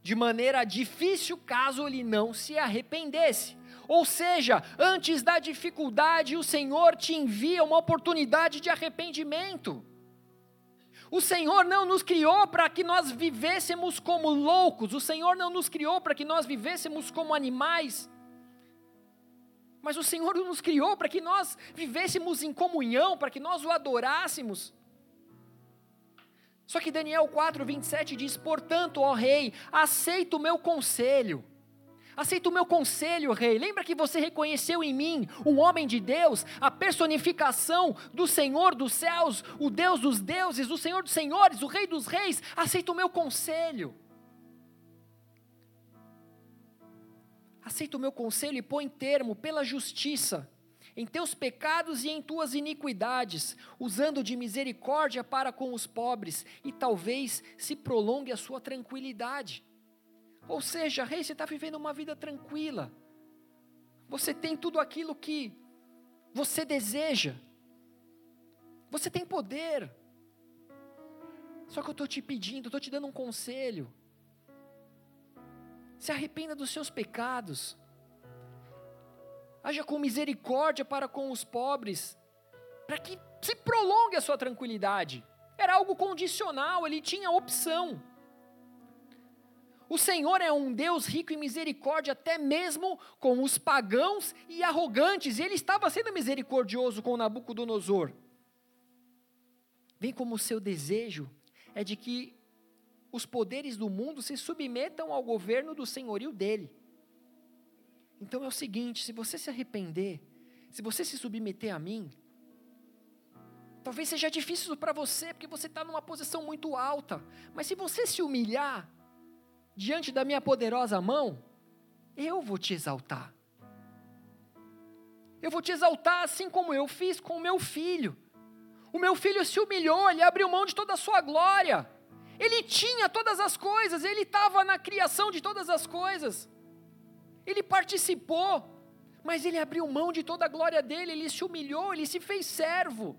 de maneira difícil caso ele não se arrependesse. Ou seja, antes da dificuldade, o Senhor te envia uma oportunidade de arrependimento. O Senhor não nos criou para que nós vivêssemos como loucos, o Senhor não nos criou para que nós vivêssemos como animais. Mas o Senhor nos criou para que nós vivêssemos em comunhão, para que nós o adorássemos. Só que Daniel 4, 27 diz: Portanto, ó rei, aceita o meu conselho. Aceita o meu conselho, rei. Lembra que você reconheceu em mim um homem de Deus, a personificação do Senhor dos céus, o Deus dos deuses, o Senhor dos senhores, o Rei dos reis. Aceita o meu conselho. Aceita o meu conselho e põe termo pela justiça em teus pecados e em tuas iniquidades, usando de misericórdia para com os pobres, e talvez se prolongue a sua tranquilidade. Ou seja, rei, você está vivendo uma vida tranquila, você tem tudo aquilo que você deseja, você tem poder. Só que eu estou te pedindo, estou te dando um conselho. Se arrependa dos seus pecados. Haja com misericórdia para com os pobres, para que se prolongue a sua tranquilidade. Era algo condicional, ele tinha opção. O Senhor é um Deus rico em misericórdia, até mesmo com os pagãos e arrogantes, e ele estava sendo misericordioso com Nabucodonosor. Vem como o seu desejo é de que os poderes do mundo se submetam ao governo do senhorio dele. Então é o seguinte: se você se arrepender, se você se submeter a mim, talvez seja difícil para você, porque você está numa posição muito alta, mas se você se humilhar diante da minha poderosa mão, eu vou te exaltar. Eu vou te exaltar assim como eu fiz com o meu filho. O meu filho se humilhou, ele abriu mão de toda a sua glória. Ele tinha todas as coisas, ele estava na criação de todas as coisas. Ele participou, mas ele abriu mão de toda a glória dele, ele se humilhou, ele se fez servo.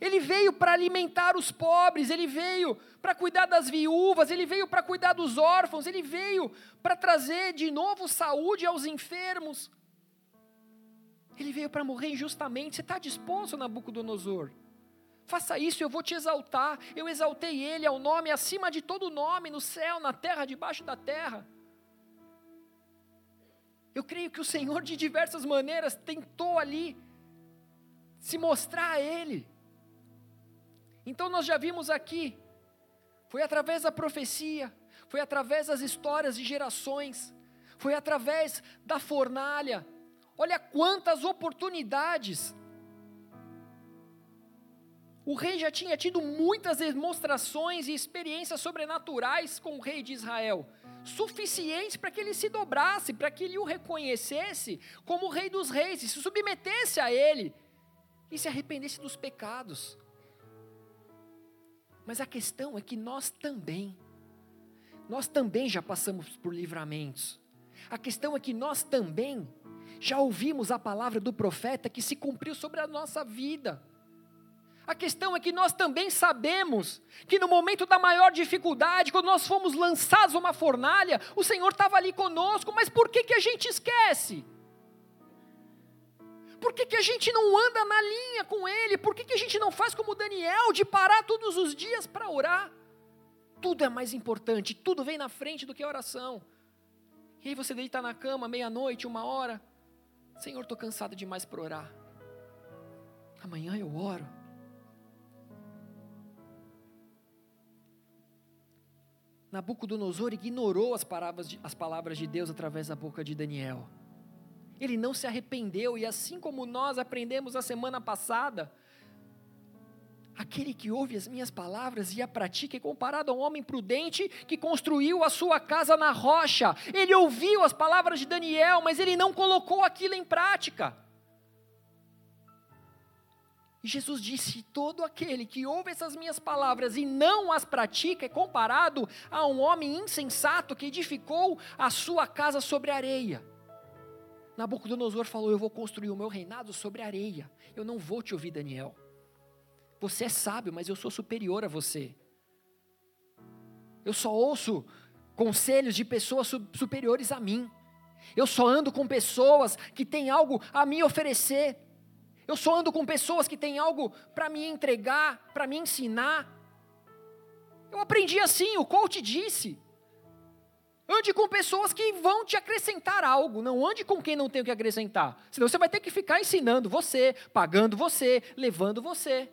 Ele veio para alimentar os pobres, ele veio para cuidar das viúvas, ele veio para cuidar dos órfãos, ele veio para trazer de novo saúde aos enfermos. Ele veio para morrer injustamente. Você está disposto, Nabucodonosor? Faça isso, eu vou te exaltar. Eu exaltei ele ao nome acima de todo nome, no céu, na terra, debaixo da terra. Eu creio que o Senhor, de diversas maneiras, tentou ali se mostrar a Ele. Então, nós já vimos aqui, foi através da profecia, foi através das histórias de gerações, foi através da fornalha. Olha quantas oportunidades o rei já tinha tido muitas demonstrações e experiências sobrenaturais com o rei de Israel, suficientes para que ele se dobrasse, para que ele o reconhecesse como o rei dos reis, e se submetesse a ele e se arrependesse dos pecados. Mas a questão é que nós também, nós também já passamos por livramentos. A questão é que nós também já ouvimos a palavra do profeta que se cumpriu sobre a nossa vida. A questão é que nós também sabemos que no momento da maior dificuldade, quando nós fomos lançados uma fornalha, o Senhor estava ali conosco, mas por que, que a gente esquece? Por que, que a gente não anda na linha com Ele? Por que, que a gente não faz como Daniel, de parar todos os dias para orar? Tudo é mais importante, tudo vem na frente do que a oração. E aí você deita na cama, meia-noite, uma hora. Senhor, estou cansado demais para orar. Amanhã eu oro. Nabucodonosor ignorou as palavras, de, as palavras de Deus através da boca de Daniel. Ele não se arrependeu, e assim como nós aprendemos a semana passada, aquele que ouve as minhas palavras e a pratica é comparado a um homem prudente que construiu a sua casa na rocha. Ele ouviu as palavras de Daniel, mas ele não colocou aquilo em prática. Jesus disse: Todo aquele que ouve essas minhas palavras e não as pratica é comparado a um homem insensato que edificou a sua casa sobre areia. Nabucodonosor falou: Eu vou construir o meu reinado sobre areia. Eu não vou te ouvir, Daniel. Você é sábio, mas eu sou superior a você. Eu só ouço conselhos de pessoas superiores a mim. Eu só ando com pessoas que têm algo a me oferecer. Eu só ando com pessoas que têm algo para me entregar, para me ensinar. Eu aprendi assim, o coach disse. Ande com pessoas que vão te acrescentar algo, não ande com quem não tem o que acrescentar. Senão você vai ter que ficar ensinando você, pagando você, levando você.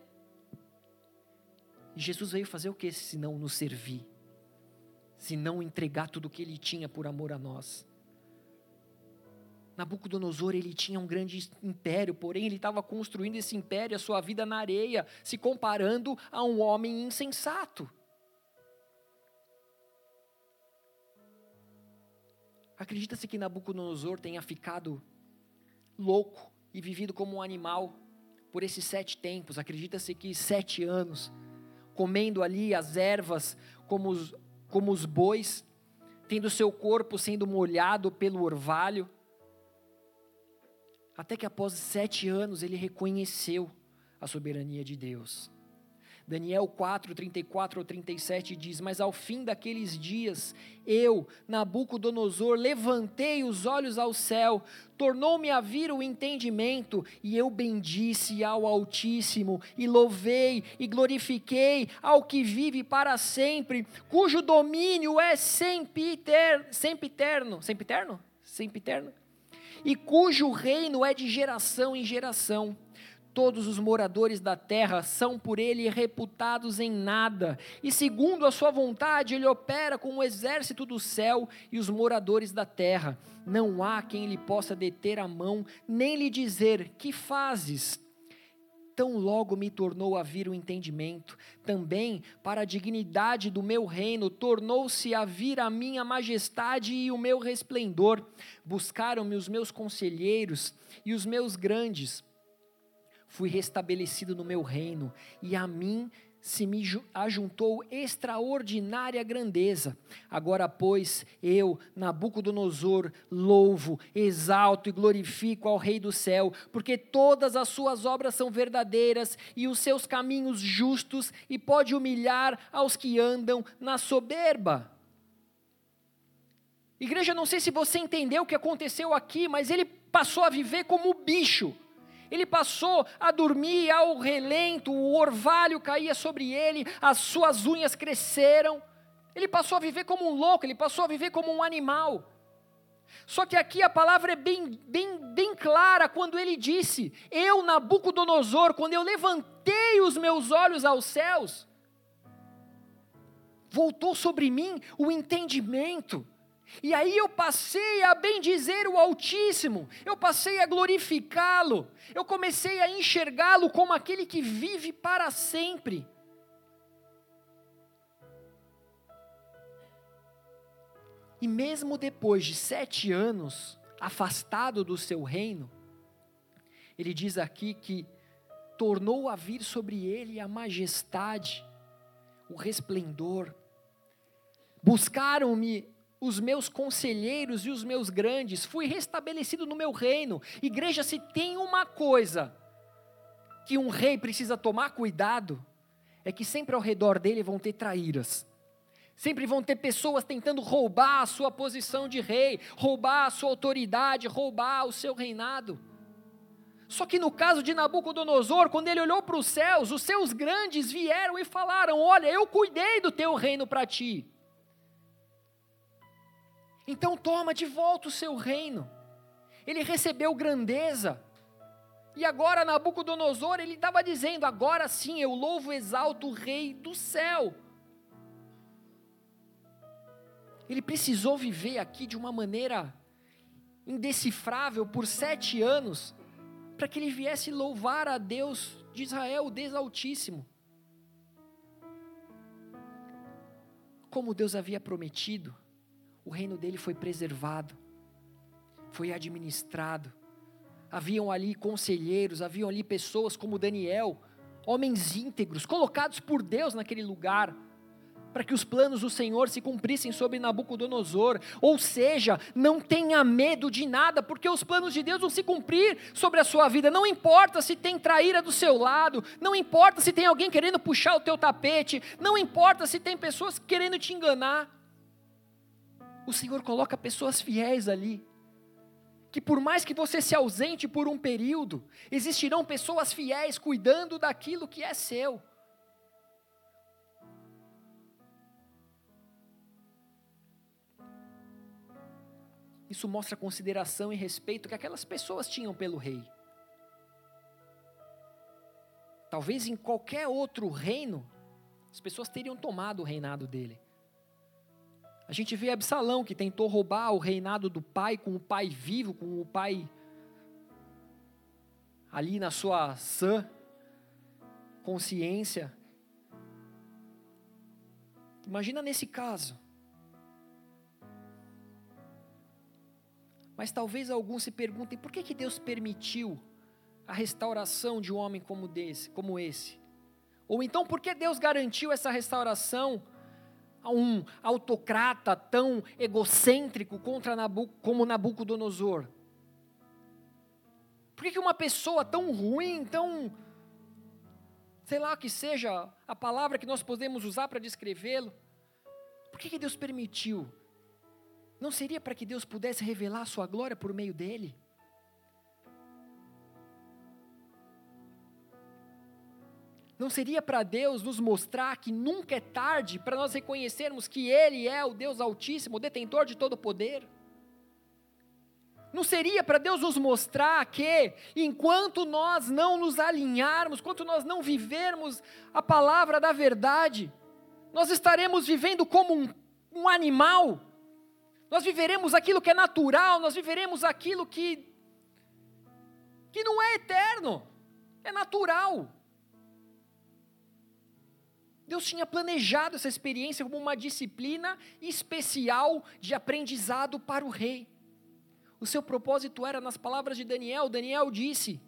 E Jesus veio fazer o que se não nos servir? Se não entregar tudo o que ele tinha por amor a nós? Nabucodonosor, ele tinha um grande império, porém ele estava construindo esse império, a sua vida na areia, se comparando a um homem insensato. Acredita-se que Nabucodonosor tenha ficado louco e vivido como um animal por esses sete tempos. Acredita-se que sete anos, comendo ali as ervas como os, como os bois, tendo seu corpo sendo molhado pelo orvalho. Até que após sete anos ele reconheceu a soberania de Deus. Daniel 4, 34 ou 37 diz: Mas ao fim daqueles dias, eu, Nabucodonosor, levantei os olhos ao céu, tornou-me a vir o entendimento, e eu bendisse ao Altíssimo, e louvei e glorifiquei ao que vive para sempre, cujo domínio é sempiterno, sempiterno, sempiterno? Sempiterno? E cujo reino é de geração em geração Todos os moradores da terra são por ele reputados em nada, e segundo a sua vontade, ele opera com o exército do céu e os moradores da terra. Não há quem lhe possa deter a mão, nem lhe dizer: Que fazes? Tão logo me tornou a vir o entendimento, também para a dignidade do meu reino, tornou-se a vir a minha majestade e o meu resplendor. Buscaram-me os meus conselheiros e os meus grandes fui restabelecido no meu reino, e a mim se me ajuntou extraordinária grandeza. Agora, pois, eu, Nabucodonosor, louvo, exalto e glorifico ao Rei do céu, porque todas as suas obras são verdadeiras e os seus caminhos justos, e pode humilhar aos que andam na soberba. Igreja, não sei se você entendeu o que aconteceu aqui, mas ele passou a viver como bicho ele passou a dormir ao relento, o orvalho caía sobre ele, as suas unhas cresceram. Ele passou a viver como um louco, ele passou a viver como um animal. Só que aqui a palavra é bem, bem, bem clara quando ele disse: Eu, Nabucodonosor, quando eu levantei os meus olhos aos céus, voltou sobre mim o entendimento. E aí eu passei a bendizer o Altíssimo, eu passei a glorificá-lo, eu comecei a enxergá-lo como aquele que vive para sempre. E mesmo depois de sete anos afastado do seu reino, ele diz aqui que tornou a vir sobre ele a majestade, o resplendor. Buscaram-me os meus conselheiros e os meus grandes, fui restabelecido no meu reino. Igreja, se tem uma coisa que um rei precisa tomar cuidado, é que sempre ao redor dele vão ter traíras. Sempre vão ter pessoas tentando roubar a sua posição de rei, roubar a sua autoridade, roubar o seu reinado. Só que no caso de Nabucodonosor, quando ele olhou para os céus, os seus grandes vieram e falaram: Olha, eu cuidei do teu reino para ti. Então toma de volta o seu reino. Ele recebeu grandeza. E agora Nabucodonosor, ele estava dizendo: agora sim eu louvo e exalto o rei do céu. Ele precisou viver aqui de uma maneira indecifrável por sete anos, para que ele viesse louvar a Deus de Israel, o Deus Altíssimo. Como Deus havia prometido, o reino dele foi preservado, foi administrado. Haviam ali conselheiros, haviam ali pessoas como Daniel, homens íntegros, colocados por Deus naquele lugar, para que os planos do Senhor se cumprissem sobre Nabucodonosor. Ou seja, não tenha medo de nada, porque os planos de Deus vão se cumprir sobre a sua vida. Não importa se tem traíra do seu lado, não importa se tem alguém querendo puxar o teu tapete, não importa se tem pessoas querendo te enganar o Senhor coloca pessoas fiéis ali. Que por mais que você se ausente por um período, existirão pessoas fiéis cuidando daquilo que é seu. Isso mostra consideração e respeito que aquelas pessoas tinham pelo rei. Talvez em qualquer outro reino, as pessoas teriam tomado o reinado dele. A gente vê Absalão que tentou roubar o reinado do pai com o pai vivo, com o pai ali na sua sã consciência. Imagina nesse caso. Mas talvez alguns se perguntem por que, que Deus permitiu a restauração de um homem como, desse, como esse? Ou então por que Deus garantiu essa restauração um autocrata tão egocêntrico contra Nabu, como Nabucodonosor? Por que, que uma pessoa tão ruim, tão. sei lá que seja a palavra que nós podemos usar para descrevê-lo, por que, que Deus permitiu? Não seria para que Deus pudesse revelar a sua glória por meio dele? Não seria para Deus nos mostrar que nunca é tarde para nós reconhecermos que Ele é o Deus Altíssimo, o detentor de todo o poder? Não seria para Deus nos mostrar que, enquanto nós não nos alinharmos, enquanto nós não vivermos a palavra da verdade, nós estaremos vivendo como um, um animal, nós viveremos aquilo que é natural, nós viveremos aquilo que, que não é eterno, é natural. Deus tinha planejado essa experiência como uma disciplina especial de aprendizado para o rei. O seu propósito era, nas palavras de Daniel, Daniel disse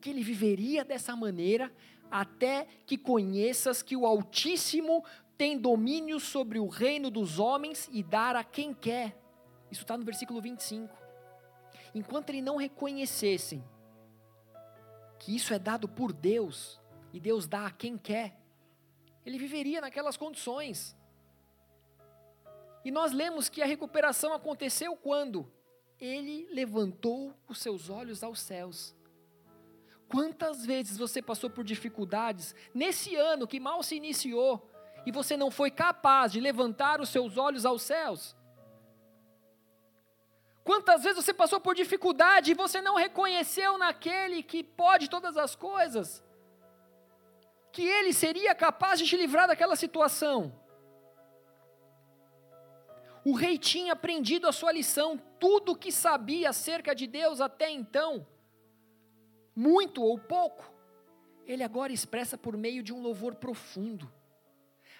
que ele viveria dessa maneira até que conheças que o Altíssimo tem domínio sobre o reino dos homens e dar a quem quer. Isso está no versículo 25. Enquanto ele não reconhecessem que isso é dado por Deus e Deus dá a quem quer, ele viveria naquelas condições. E nós lemos que a recuperação aconteceu quando ele levantou os seus olhos aos céus. Quantas vezes você passou por dificuldades nesse ano que mal se iniciou e você não foi capaz de levantar os seus olhos aos céus? Quantas vezes você passou por dificuldade e você não reconheceu naquele que pode todas as coisas? Que ele seria capaz de te livrar daquela situação. O rei tinha aprendido a sua lição, tudo o que sabia acerca de Deus até então, muito ou pouco, ele agora expressa por meio de um louvor profundo.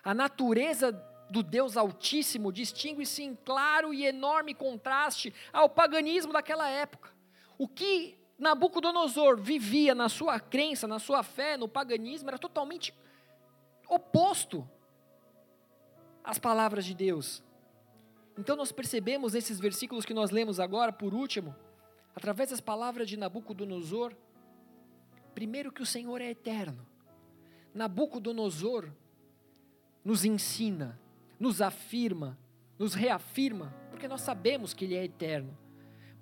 A natureza do Deus Altíssimo distingue-se em claro e enorme contraste ao paganismo daquela época. O que Nabucodonosor vivia na sua crença, na sua fé, no paganismo, era totalmente oposto às palavras de Deus. Então nós percebemos nesses versículos que nós lemos agora, por último, através das palavras de Nabucodonosor, primeiro que o Senhor é eterno. Nabucodonosor nos ensina, nos afirma, nos reafirma, porque nós sabemos que ele é eterno.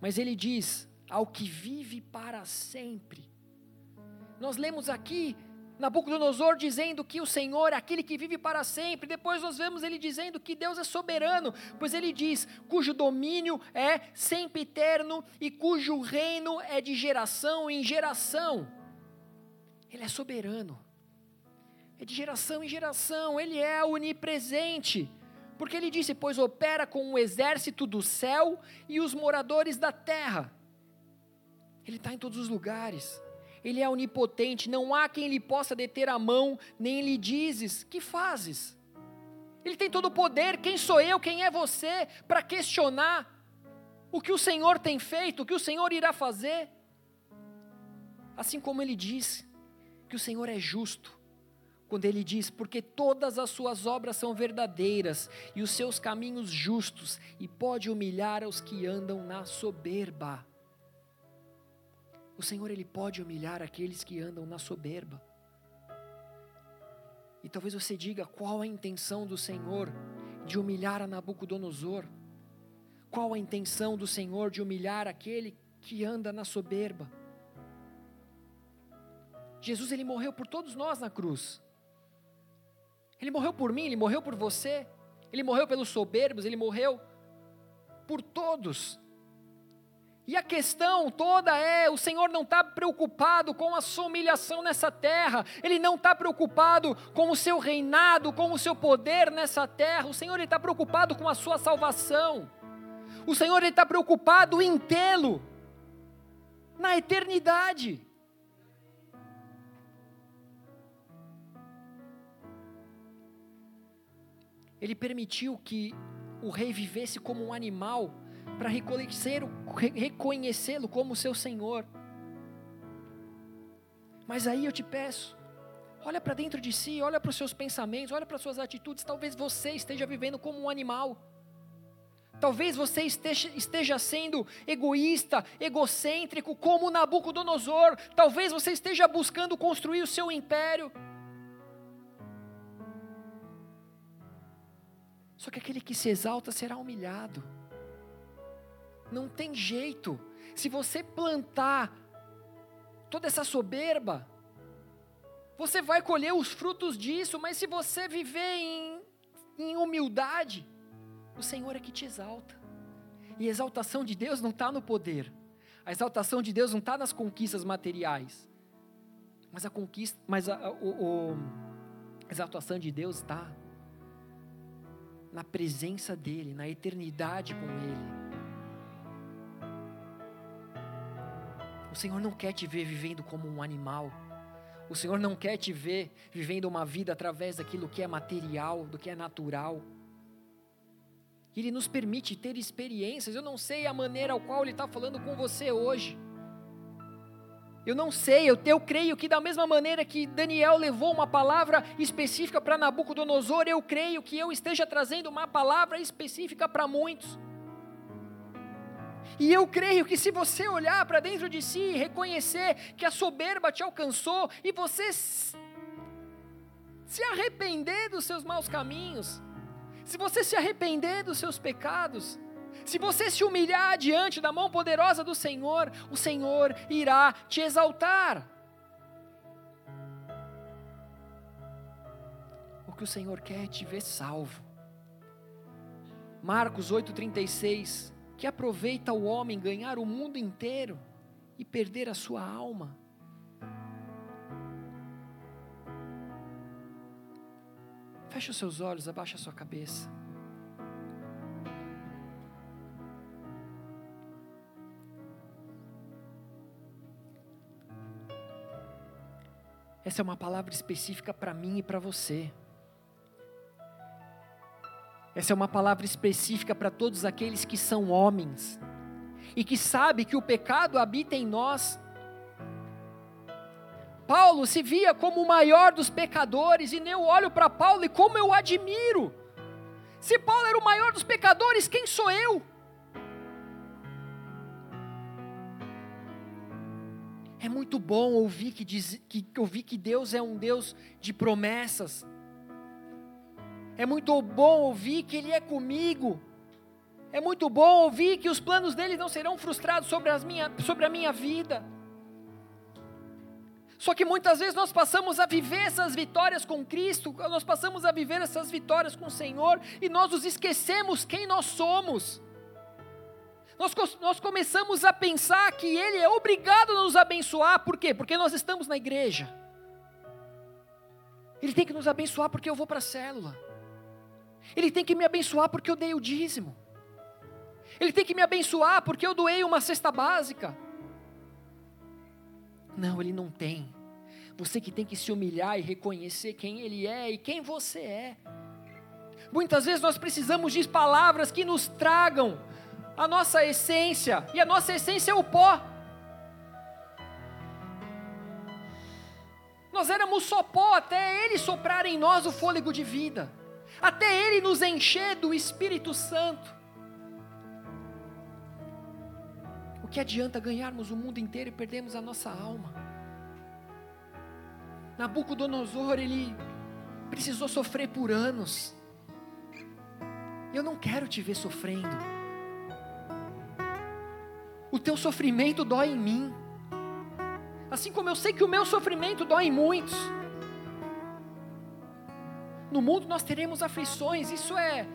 Mas ele diz: ao que vive para sempre. Nós lemos aqui Nabucodonosor dizendo que o Senhor é aquele que vive para sempre. Depois nós vemos ele dizendo que Deus é soberano, pois ele diz: cujo domínio é sempre eterno e cujo reino é de geração em geração. Ele é soberano, é de geração em geração, ele é onipresente. Porque ele disse: Pois opera com o exército do céu e os moradores da terra. Ele está em todos os lugares. Ele é onipotente, não há quem lhe possa deter a mão, nem lhe dizes: Que fazes? Ele tem todo o poder, quem sou eu, quem é você, para questionar o que o Senhor tem feito, o que o Senhor irá fazer. Assim como ele diz que o Senhor é justo, quando ele diz: Porque todas as suas obras são verdadeiras e os seus caminhos justos, e pode humilhar os que andam na soberba. O Senhor ele pode humilhar aqueles que andam na soberba. E talvez você diga qual a intenção do Senhor de humilhar a Nabucodonosor? Qual a intenção do Senhor de humilhar aquele que anda na soberba? Jesus ele morreu por todos nós na cruz. Ele morreu por mim, ele morreu por você, ele morreu pelos soberbos, ele morreu por todos E a questão toda é: o Senhor não está preocupado com a sua humilhação nessa terra, Ele não está preocupado com o seu reinado, com o seu poder nessa terra, o Senhor está preocupado com a sua salvação, o Senhor está preocupado em tê-lo na eternidade. Ele permitiu que o rei vivesse como um animal para reconhecê-lo como seu Senhor. Mas aí eu te peço, olha para dentro de si, olha para os seus pensamentos, olha para as suas atitudes. Talvez você esteja vivendo como um animal. Talvez você esteja, sendo egoísta, egocêntrico, como Nabucodonosor. Talvez você esteja buscando construir o seu império. Só que aquele que se exalta será humilhado. Não tem jeito. Se você plantar toda essa soberba, você vai colher os frutos disso, mas se você viver em, em humildade, o Senhor é que te exalta. E a exaltação de Deus não está no poder, a exaltação de Deus não está nas conquistas materiais, mas a conquista, mas a, a, o, o, a exaltação de Deus está na presença dEle, na eternidade com Ele. O Senhor não quer te ver vivendo como um animal. O Senhor não quer te ver vivendo uma vida através daquilo que é material, do que é natural. Ele nos permite ter experiências. Eu não sei a maneira ao qual Ele está falando com você hoje. Eu não sei, eu, eu creio que da mesma maneira que Daniel levou uma palavra específica para Nabucodonosor, eu creio que eu esteja trazendo uma palavra específica para muitos. E eu creio que se você olhar para dentro de si e reconhecer que a soberba te alcançou e você se arrepender dos seus maus caminhos, se você se arrepender dos seus pecados, se você se humilhar diante da mão poderosa do Senhor, o Senhor irá te exaltar. O que o Senhor quer é te ver salvo. Marcos 8,36 que aproveita o homem ganhar o mundo inteiro e perder a sua alma? Feche os seus olhos, abaixe a sua cabeça. Essa é uma palavra específica para mim e para você. Essa é uma palavra específica para todos aqueles que são homens e que sabe que o pecado habita em nós. Paulo se via como o maior dos pecadores, e eu olho para Paulo e como eu admiro. Se Paulo era o maior dos pecadores, quem sou eu? É muito bom ouvir que, diz, que, ouvir que Deus é um Deus de promessas, é muito bom ouvir que Ele é comigo. É muito bom ouvir que os planos dele não serão frustrados sobre, as minha, sobre a minha vida. Só que muitas vezes nós passamos a viver essas vitórias com Cristo, nós passamos a viver essas vitórias com o Senhor e nós nos esquecemos quem nós somos. Nós, nós começamos a pensar que Ele é obrigado a nos abençoar, por quê? Porque nós estamos na igreja. Ele tem que nos abençoar porque eu vou para a célula. Ele tem que me abençoar porque eu dei o dízimo. Ele tem que me abençoar porque eu doei uma cesta básica. Não, ele não tem. Você que tem que se humilhar e reconhecer quem ele é e quem você é. Muitas vezes nós precisamos de palavras que nos tragam a nossa essência, e a nossa essência é o pó. Nós éramos só pó até ele soprar em nós o fôlego de vida até Ele nos encher do Espírito Santo. O que adianta ganharmos o mundo inteiro e perdermos a nossa alma? Nabucodonosor, ele precisou sofrer por anos. Eu não quero te ver sofrendo. O teu sofrimento dói em mim. Assim como eu sei que o meu sofrimento dói em muitos. No mundo nós teremos aflições, isso é,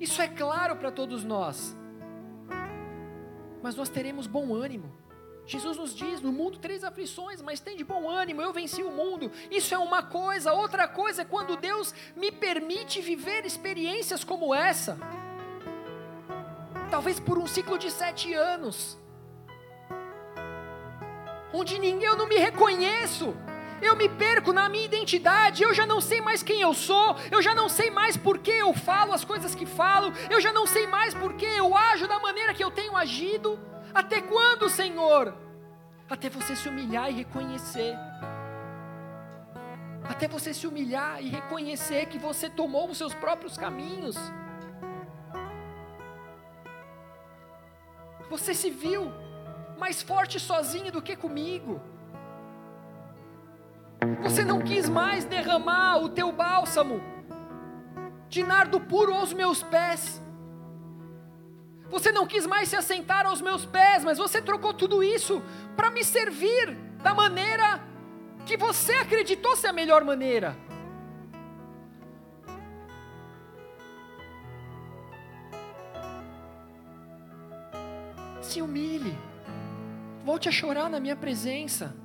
isso é claro para todos nós. mas nós teremos bom ânimo. Jesus nos diz: no mundo três aflições, mas tem de bom ânimo, eu venci o mundo. Isso é uma coisa, outra coisa é quando Deus me permite viver experiências como essa. Talvez por um ciclo de sete anos, onde ninguém eu não me reconheço, eu me perco na minha identidade, eu já não sei mais quem eu sou, eu já não sei mais por que eu falo as coisas que falo, eu já não sei mais por que eu ajo da maneira que eu tenho agido. Até quando, Senhor? Até você se humilhar e reconhecer. Até você se humilhar e reconhecer que você tomou os seus próprios caminhos. Você se viu mais forte sozinho do que comigo. Você não quis mais derramar o teu bálsamo de nardo puro aos meus pés. Você não quis mais se assentar aos meus pés, mas você trocou tudo isso para me servir da maneira que você acreditou ser a melhor maneira. Se humilhe, volte a chorar na minha presença.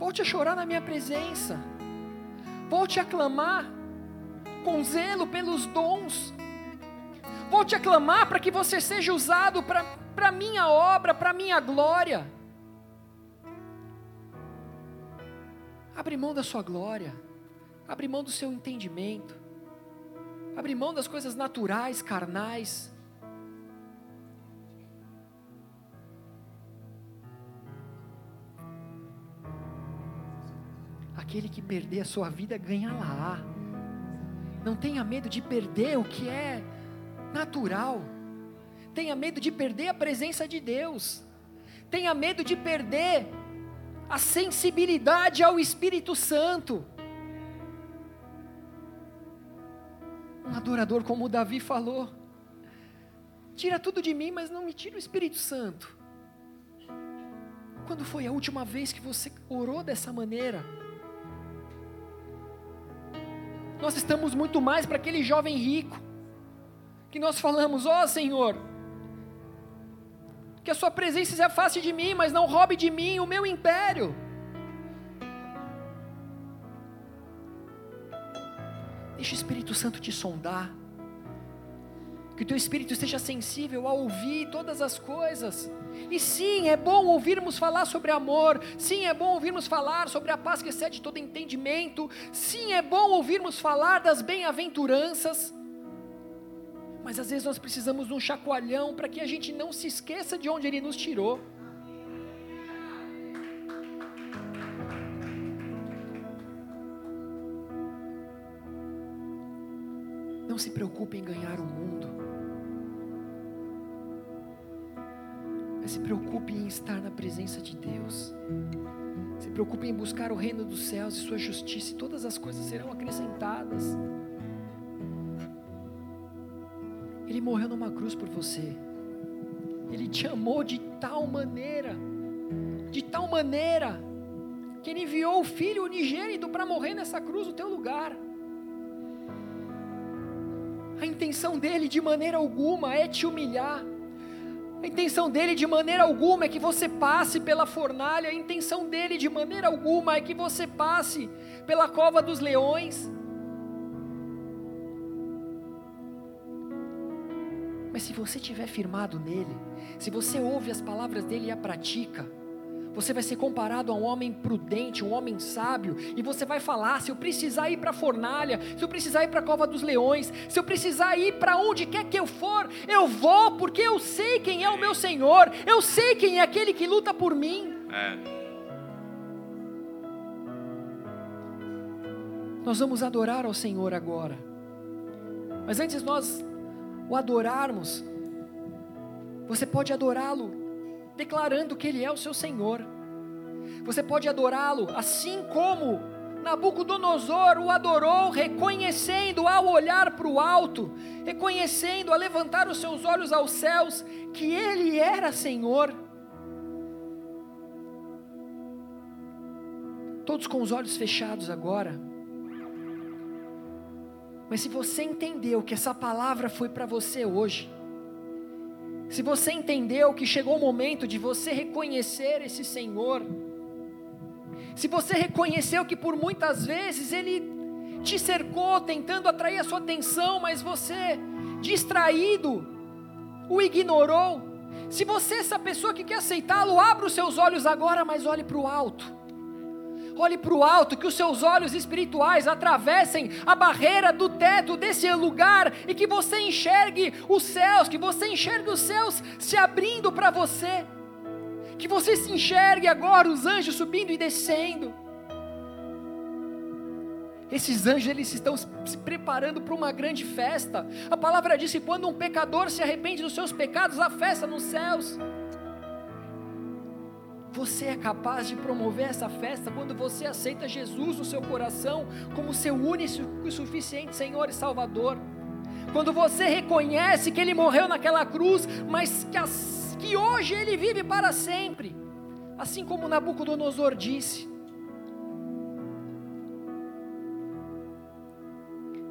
Volte a chorar na minha presença. Volte a clamar com zelo pelos dons Volte a clamar para que você seja usado para a minha obra, para a minha glória. Abre mão da sua glória, abre mão do seu entendimento, abre mão das coisas naturais, carnais. Aquele que perder a sua vida ganha lá. Não tenha medo de perder o que é natural. Tenha medo de perder a presença de Deus. Tenha medo de perder a sensibilidade ao Espírito Santo. Um adorador como Davi falou: Tira tudo de mim, mas não me tira o Espírito Santo. Quando foi a última vez que você orou dessa maneira? Nós estamos muito mais para aquele jovem rico que nós falamos: Ó oh, Senhor, que a Sua presença se afaste de mim, mas não roube de mim o meu império. Deixa o Espírito Santo te sondar. Que o teu espírito esteja sensível a ouvir todas as coisas. E sim, é bom ouvirmos falar sobre amor. Sim, é bom ouvirmos falar sobre a paz que excede todo entendimento. Sim, é bom ouvirmos falar das bem-aventuranças. Mas às vezes nós precisamos de um chacoalhão para que a gente não se esqueça de onde Ele nos tirou. Não se preocupe em ganhar o mundo. Mas se preocupe em estar na presença de Deus. Se preocupe em buscar o reino dos céus e sua justiça, e todas as coisas serão acrescentadas. Ele morreu numa cruz por você. Ele te amou de tal maneira, de tal maneira, que Ele enviou o Filho unigênito para morrer nessa cruz no teu lugar. A intenção dele de maneira alguma é te humilhar. A intenção dele de maneira alguma é que você passe pela fornalha. A intenção dele de maneira alguma é que você passe pela cova dos leões. Mas se você estiver firmado nele, se você ouve as palavras dele e a pratica, você vai ser comparado a um homem prudente, um homem sábio, e você vai falar: se eu precisar ir para a fornalha, se eu precisar ir para a cova dos leões, se eu precisar ir para onde quer que eu for, eu vou, porque eu sei quem é o meu Senhor, eu sei quem é aquele que luta por mim. É. Nós vamos adorar ao Senhor agora, mas antes nós o adorarmos, você pode adorá-lo declarando que Ele é o seu Senhor. Você pode adorá-lo assim como Nabucodonosor o adorou, reconhecendo ao olhar para o alto, reconhecendo, a levantar os seus olhos aos céus, que Ele era Senhor. Todos com os olhos fechados agora. Mas se você entendeu que essa palavra foi para você hoje, Se você entendeu que chegou o momento de você reconhecer esse Senhor, se você reconheceu que por muitas vezes Ele te cercou tentando atrair a sua atenção, mas você, distraído, o ignorou. Se você é essa pessoa que quer aceitá-lo, abra os seus olhos agora, mas olhe para o alto. Olhe para o alto, que os seus olhos espirituais atravessem a barreira do teto desse lugar e que você enxergue os céus, que você enxergue os céus se abrindo para você. Que você se enxergue agora os anjos subindo e descendo. Esses anjos eles estão se preparando para uma grande festa. A palavra diz que quando um pecador se arrepende dos seus pecados, há festa nos céus. Você é capaz de promover essa festa quando você aceita Jesus no seu coração como seu único e suficiente Senhor e Salvador. Quando você reconhece que Ele morreu naquela cruz, mas que, as, que hoje Ele vive para sempre. Assim como Nabucodonosor disse.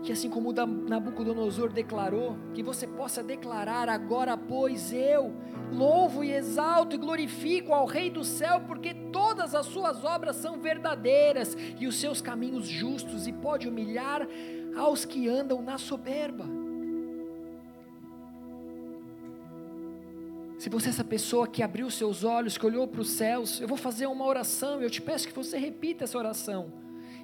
Que assim como Nabucodonosor declarou, que você possa declarar agora, pois eu louvo e exalto e glorifico ao Rei do céu, porque todas as suas obras são verdadeiras e os seus caminhos justos, e pode humilhar aos que andam na soberba. Se você é essa pessoa que abriu seus olhos, que olhou para os céus, eu vou fazer uma oração, eu te peço que você repita essa oração.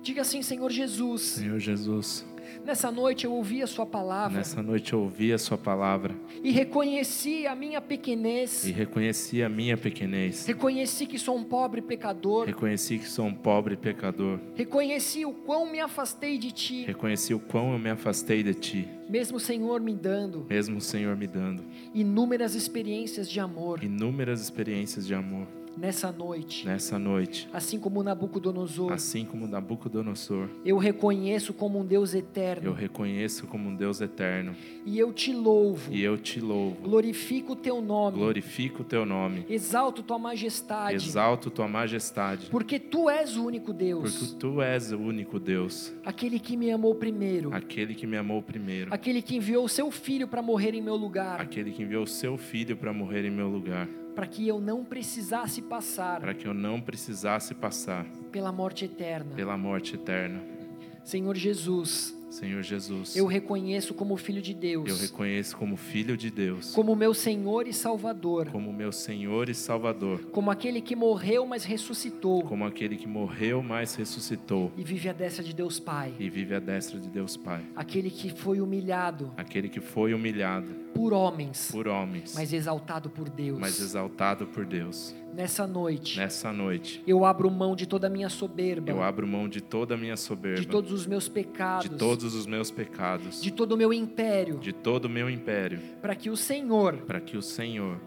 Diga assim, Senhor Jesus. Senhor Jesus Nessa noite eu ouvi a sua palavra. Nessa noite eu ouvi a sua palavra. E reconheci a minha pequenez. E reconheci a minha pequenez. Reconheci que sou um pobre pecador. Reconheci que sou um pobre pecador. Reconheci o quão me afastei de ti. Reconheci o quão eu me afastei de ti. Mesmo o Senhor me dando. Mesmo o Senhor me dando. Inúmeras experiências de amor. Inúmeras experiências de amor nessa noite. Nessa noite. Assim como Nabucodonosor. Assim como Nabucodonosor. Eu reconheço como um Deus eterno. Eu reconheço como um Deus eterno. E eu te louvo. E eu te louvo. Glorifico o teu nome. Glorifico o teu nome. Exalto tua majestade. Exalto tua majestade. Porque tu és o único Deus. Porque tu és o único Deus. Aquele que me amou primeiro. Aquele que me amou primeiro. Aquele que enviou o seu filho para morrer em meu lugar. Aquele que enviou o seu filho para morrer em meu lugar para que eu não precisasse passar para que eu não precisasse passar pela morte eterna. Pela morte eterna. Senhor Jesus, Senhor Jesus. Eu reconheço como filho de Deus. Eu reconheço como filho de Deus. Como meu Senhor e Salvador. Como meu Senhor e Salvador. Como aquele que morreu, mas ressuscitou. Como aquele que morreu, mas ressuscitou. E vive à destra de Deus Pai. E vive à destra de Deus Pai. Aquele que foi humilhado. Aquele que foi humilhado. Por homens. Por homens. Mas exaltado por Deus. Mas exaltado por Deus. Nessa noite. Nessa noite. Eu abro mão de toda a minha soberba. Eu abro mão de toda a minha soberba. De todos os meus pecados. De todos os meus pecados. De todo o meu império. De todo o meu império. Para que o Senhor. Para que o Senhor.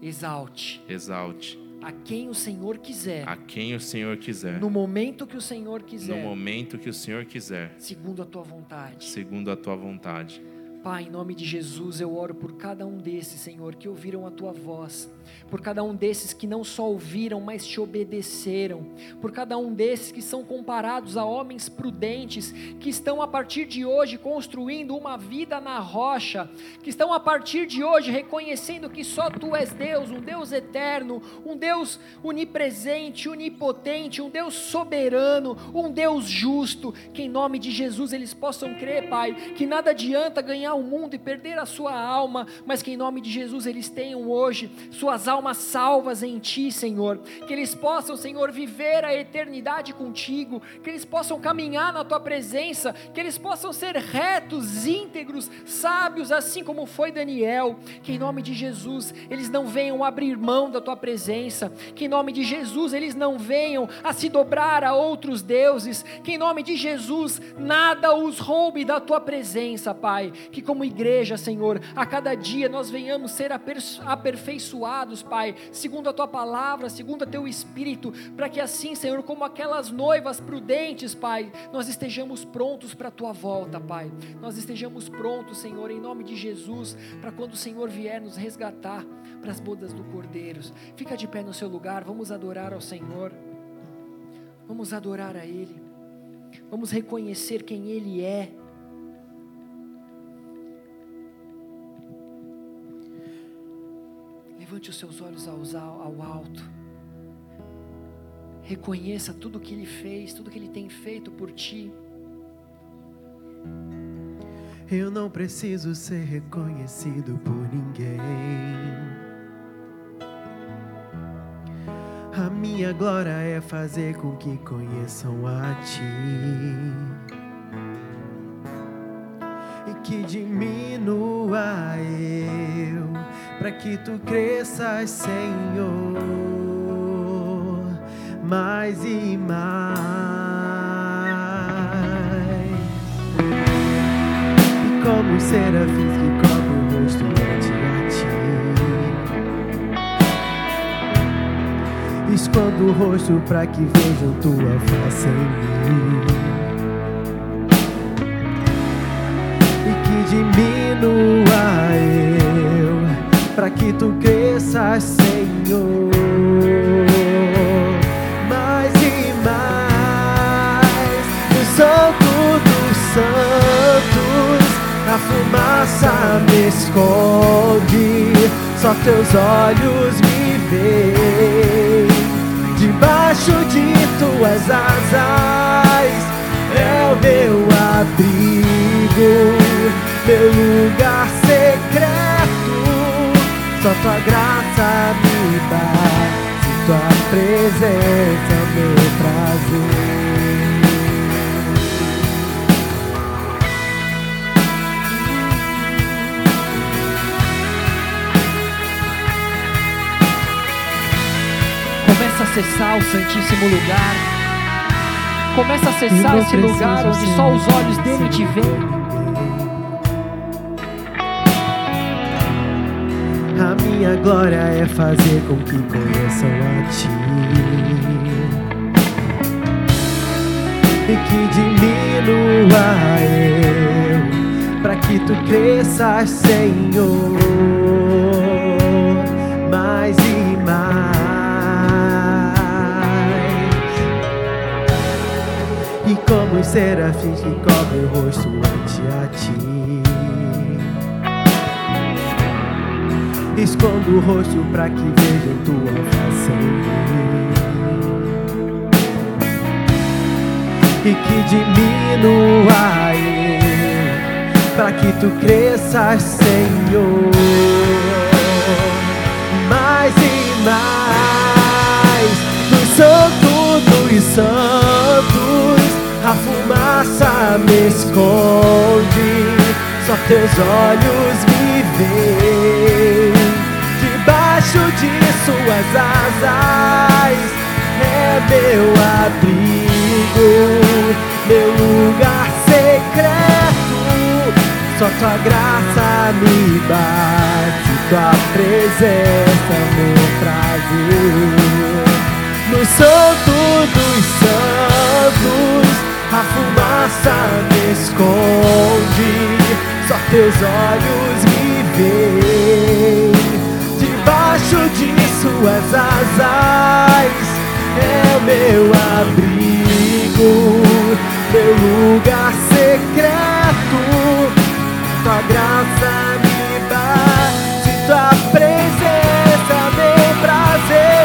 Exalte. Exalte. A quem o Senhor quiser. A quem o Senhor quiser. No momento que o Senhor quiser. No momento que o Senhor quiser. Segundo a tua vontade. Segundo a tua vontade. Pai, em nome de Jesus, eu oro por cada um desses, Senhor, que ouviram a tua voz, por cada um desses que não só ouviram, mas te obedeceram, por cada um desses que são comparados a homens prudentes, que estão a partir de hoje construindo uma vida na rocha, que estão a partir de hoje reconhecendo que só tu és Deus, um Deus eterno, um Deus onipresente, onipotente, um Deus soberano, um Deus justo, que em nome de Jesus eles possam crer, Pai, que nada adianta ganhar o mundo e perder a sua alma, mas que em nome de Jesus eles tenham hoje suas almas salvas em Ti, Senhor. Que eles possam, Senhor, viver a eternidade contigo, que eles possam caminhar na Tua presença, que eles possam ser retos, íntegros, sábios, assim como foi Daniel. Que em nome de Jesus eles não venham abrir mão da Tua presença, que em nome de Jesus eles não venham a se dobrar a outros deuses, que em nome de Jesus nada os roube da Tua presença, Pai. Que como igreja, Senhor, a cada dia nós venhamos ser aperfeiçoados, Pai, segundo a tua palavra, segundo o teu espírito, para que assim, Senhor, como aquelas noivas prudentes, Pai, nós estejamos prontos para a tua volta, Pai. Nós estejamos prontos, Senhor, em nome de Jesus, para quando o Senhor vier nos resgatar para as bodas do Cordeiro. Fica de pé no seu lugar, vamos adorar ao Senhor. Vamos adorar a Ele. Vamos reconhecer quem Ele é. Levante os seus olhos ao alto. Reconheça tudo que Ele fez, tudo que Ele tem feito por ti. Eu não preciso ser reconhecido por ninguém. A minha glória é fazer com que conheçam a Ti. E que diminua eu, para que Tu cresças, Senhor, mais e mais. E como os serafins que cobrem o rosto ante a ti. Escondo o rosto para que vejam tua face em mim. E que diminua para que tu cresças, Senhor. Mais e mais, no Santo dos Santos, a fumaça me esconde, só teus olhos me veem. Debaixo de tuas asas é o meu abrigo, meu lugar. Só tua graça me bate, tua presença é o meu prazer. Começa a acessar o Santíssimo Lugar. Começa a acessar esse lugar onde só os olhos dele te veem. Minha glória é fazer com que conheçam a ti. E que diminua eu, para que tu cresças, Senhor, mais e mais. E como os serafins que cobrem o rosto ante a ti. Escondo o rosto para que vejam tua face. E que diminua eu, para que tu cresças, Senhor. Mais e mais, no Santo dos Santos, a fumaça me esconde, só teus olhos me veem. Suas asas é meu abrigo, meu lugar secreto. Só tua graça me bate, tua presença meu prazer. No santo dos santos, a fumaça me esconde, só teus olhos me veem. Suas asas é o meu abrigo, meu lugar secreto. Tua graça me bate, tua presença meu prazer.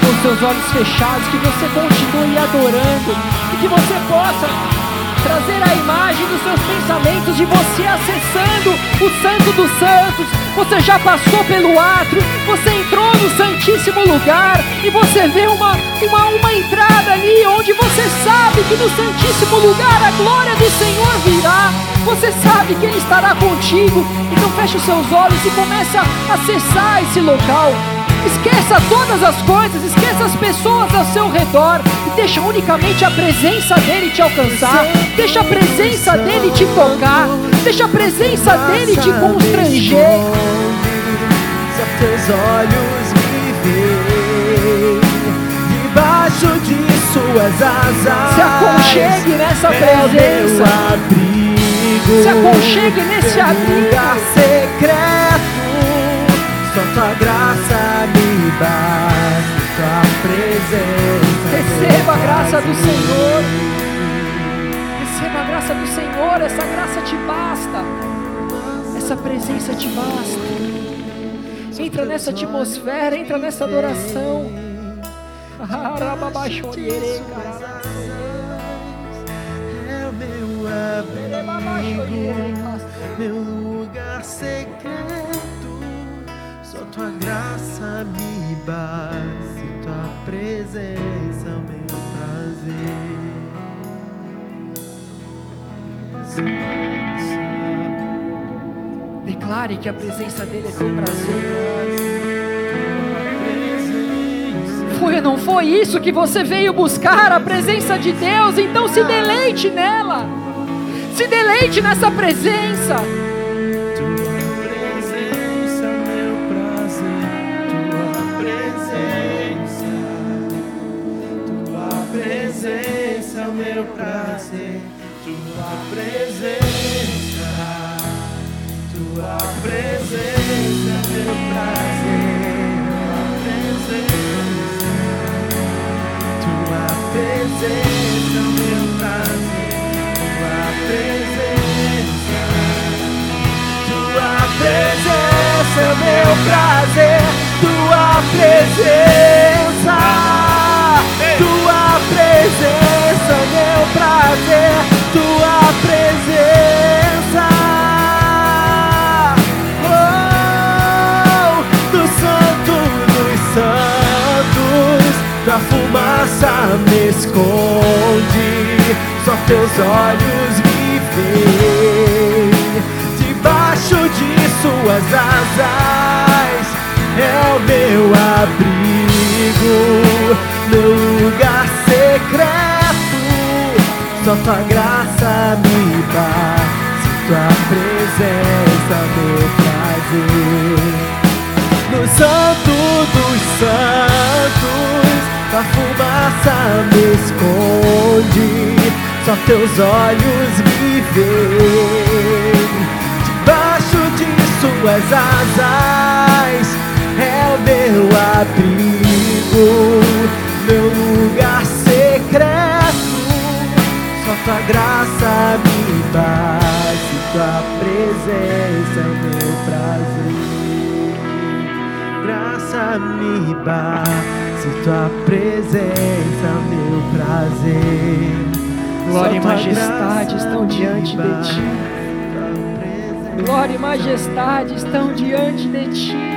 com seus olhos fechados, que você continue adorando e que você possa trazer a imagem dos seus pensamentos de você acessando o Santo dos Santos. Você já passou pelo átrio, você entrou no Santíssimo Lugar e você vê uma, uma, uma entrada ali onde você sabe que no Santíssimo Lugar a glória do Senhor virá. Você sabe que Ele estará contigo. Então feche os seus olhos e começa a acessar esse local. Esqueça todas as coisas, esqueça as pessoas ao seu redor e deixa unicamente a presença dele te alcançar. Deixa a presença dele te tocar. Deixa a presença dele te constranger. Só teus olhos me veem debaixo de suas asas. Se aconchegue nessa presença. abrigo. Se aconchegue nesse abrigo. lugar secreto. Só tua graça bate, tua presença. Receba a graça do. Senhor. Receba a graça do Senhor, essa graça te basta. essa presença te basta. Entra nessa atmosfera, entra nessa adoração. É o meu abrigo, meu lugar secreto. Tua graça me basta, tua presença, é meu prazer. Declare que a presença dele é teu prazer. Foi, não foi isso que você veio buscar, a presença de Deus? Então se deleite nela. Se deleite nessa presença. Presença, meu prazer, tua presença, meu prazer, fumaça me esconde, só teus olhos me veem debaixo de suas asas é o meu abrigo, meu lugar secreto. Só tua graça me basta, tua presença, meu prazer. No santo dos santos, a fumaça me esconde, só teus olhos me veem. Debaixo de suas asas é o meu abrigo, meu lugar secreto. Só tua graça me basta, tua presença é meu prazer graça me basta, tua presença, meu prazer. Glória e majestade estão diante de ti. Glória e majestade estão diante de ti.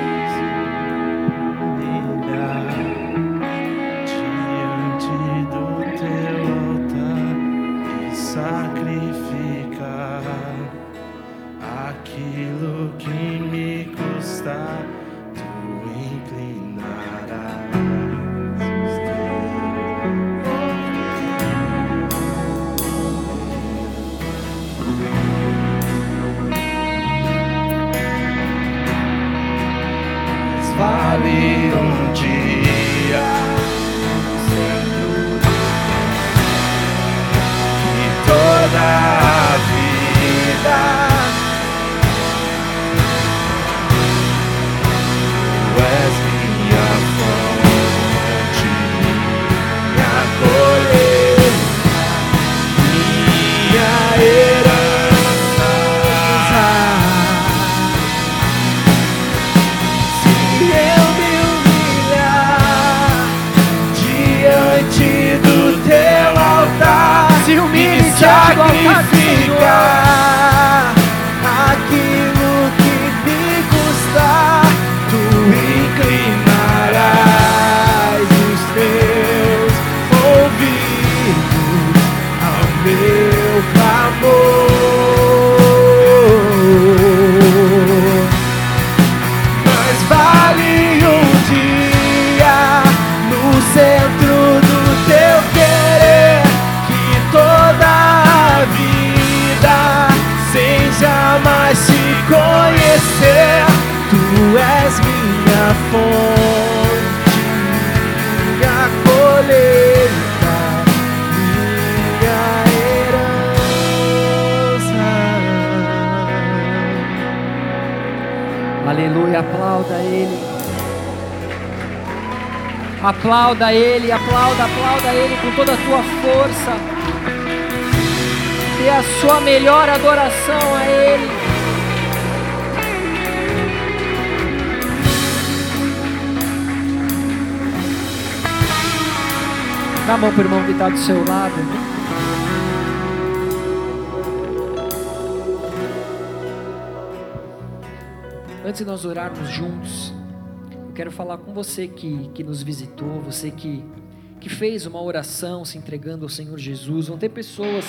Aplauda Ele, aplauda, aplauda Ele com toda a tua força. Dê a sua melhor adoração a Ele. Dá a mão para o irmão que está do seu lado. Antes de nós orarmos juntos, quero falar com você que, que nos visitou, você que, que fez uma oração se entregando ao Senhor Jesus. Vão ter pessoas,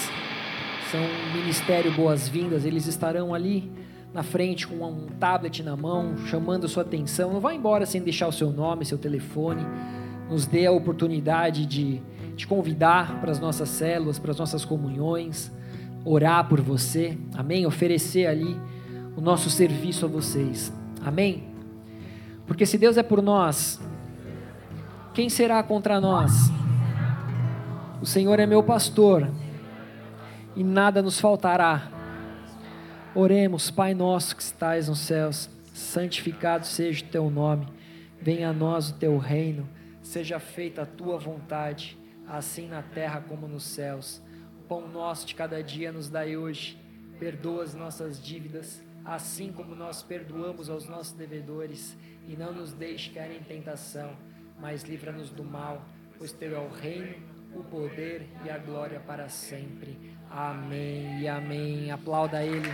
são Ministério Boas-Vindas, eles estarão ali na frente com um tablet na mão, chamando a sua atenção. Não vá embora sem deixar o seu nome, seu telefone. Nos dê a oportunidade de te convidar para as nossas células, para as nossas comunhões, orar por você, amém? Oferecer ali o nosso serviço a vocês, amém? Porque se Deus é por nós, quem será contra nós? O Senhor é meu pastor e nada nos faltará. Oremos, Pai nosso que estais nos céus, santificado seja o teu nome, venha a nós o teu reino, seja feita a tua vontade assim na terra como nos céus. O pão nosso de cada dia nos dai hoje. Perdoa as nossas dívidas, assim como nós perdoamos aos nossos devedores, e não nos deixe cair em tentação, mas livra-nos do mal, pois teu é o reino, o poder e a glória para sempre. Amém e amém. Aplauda ele.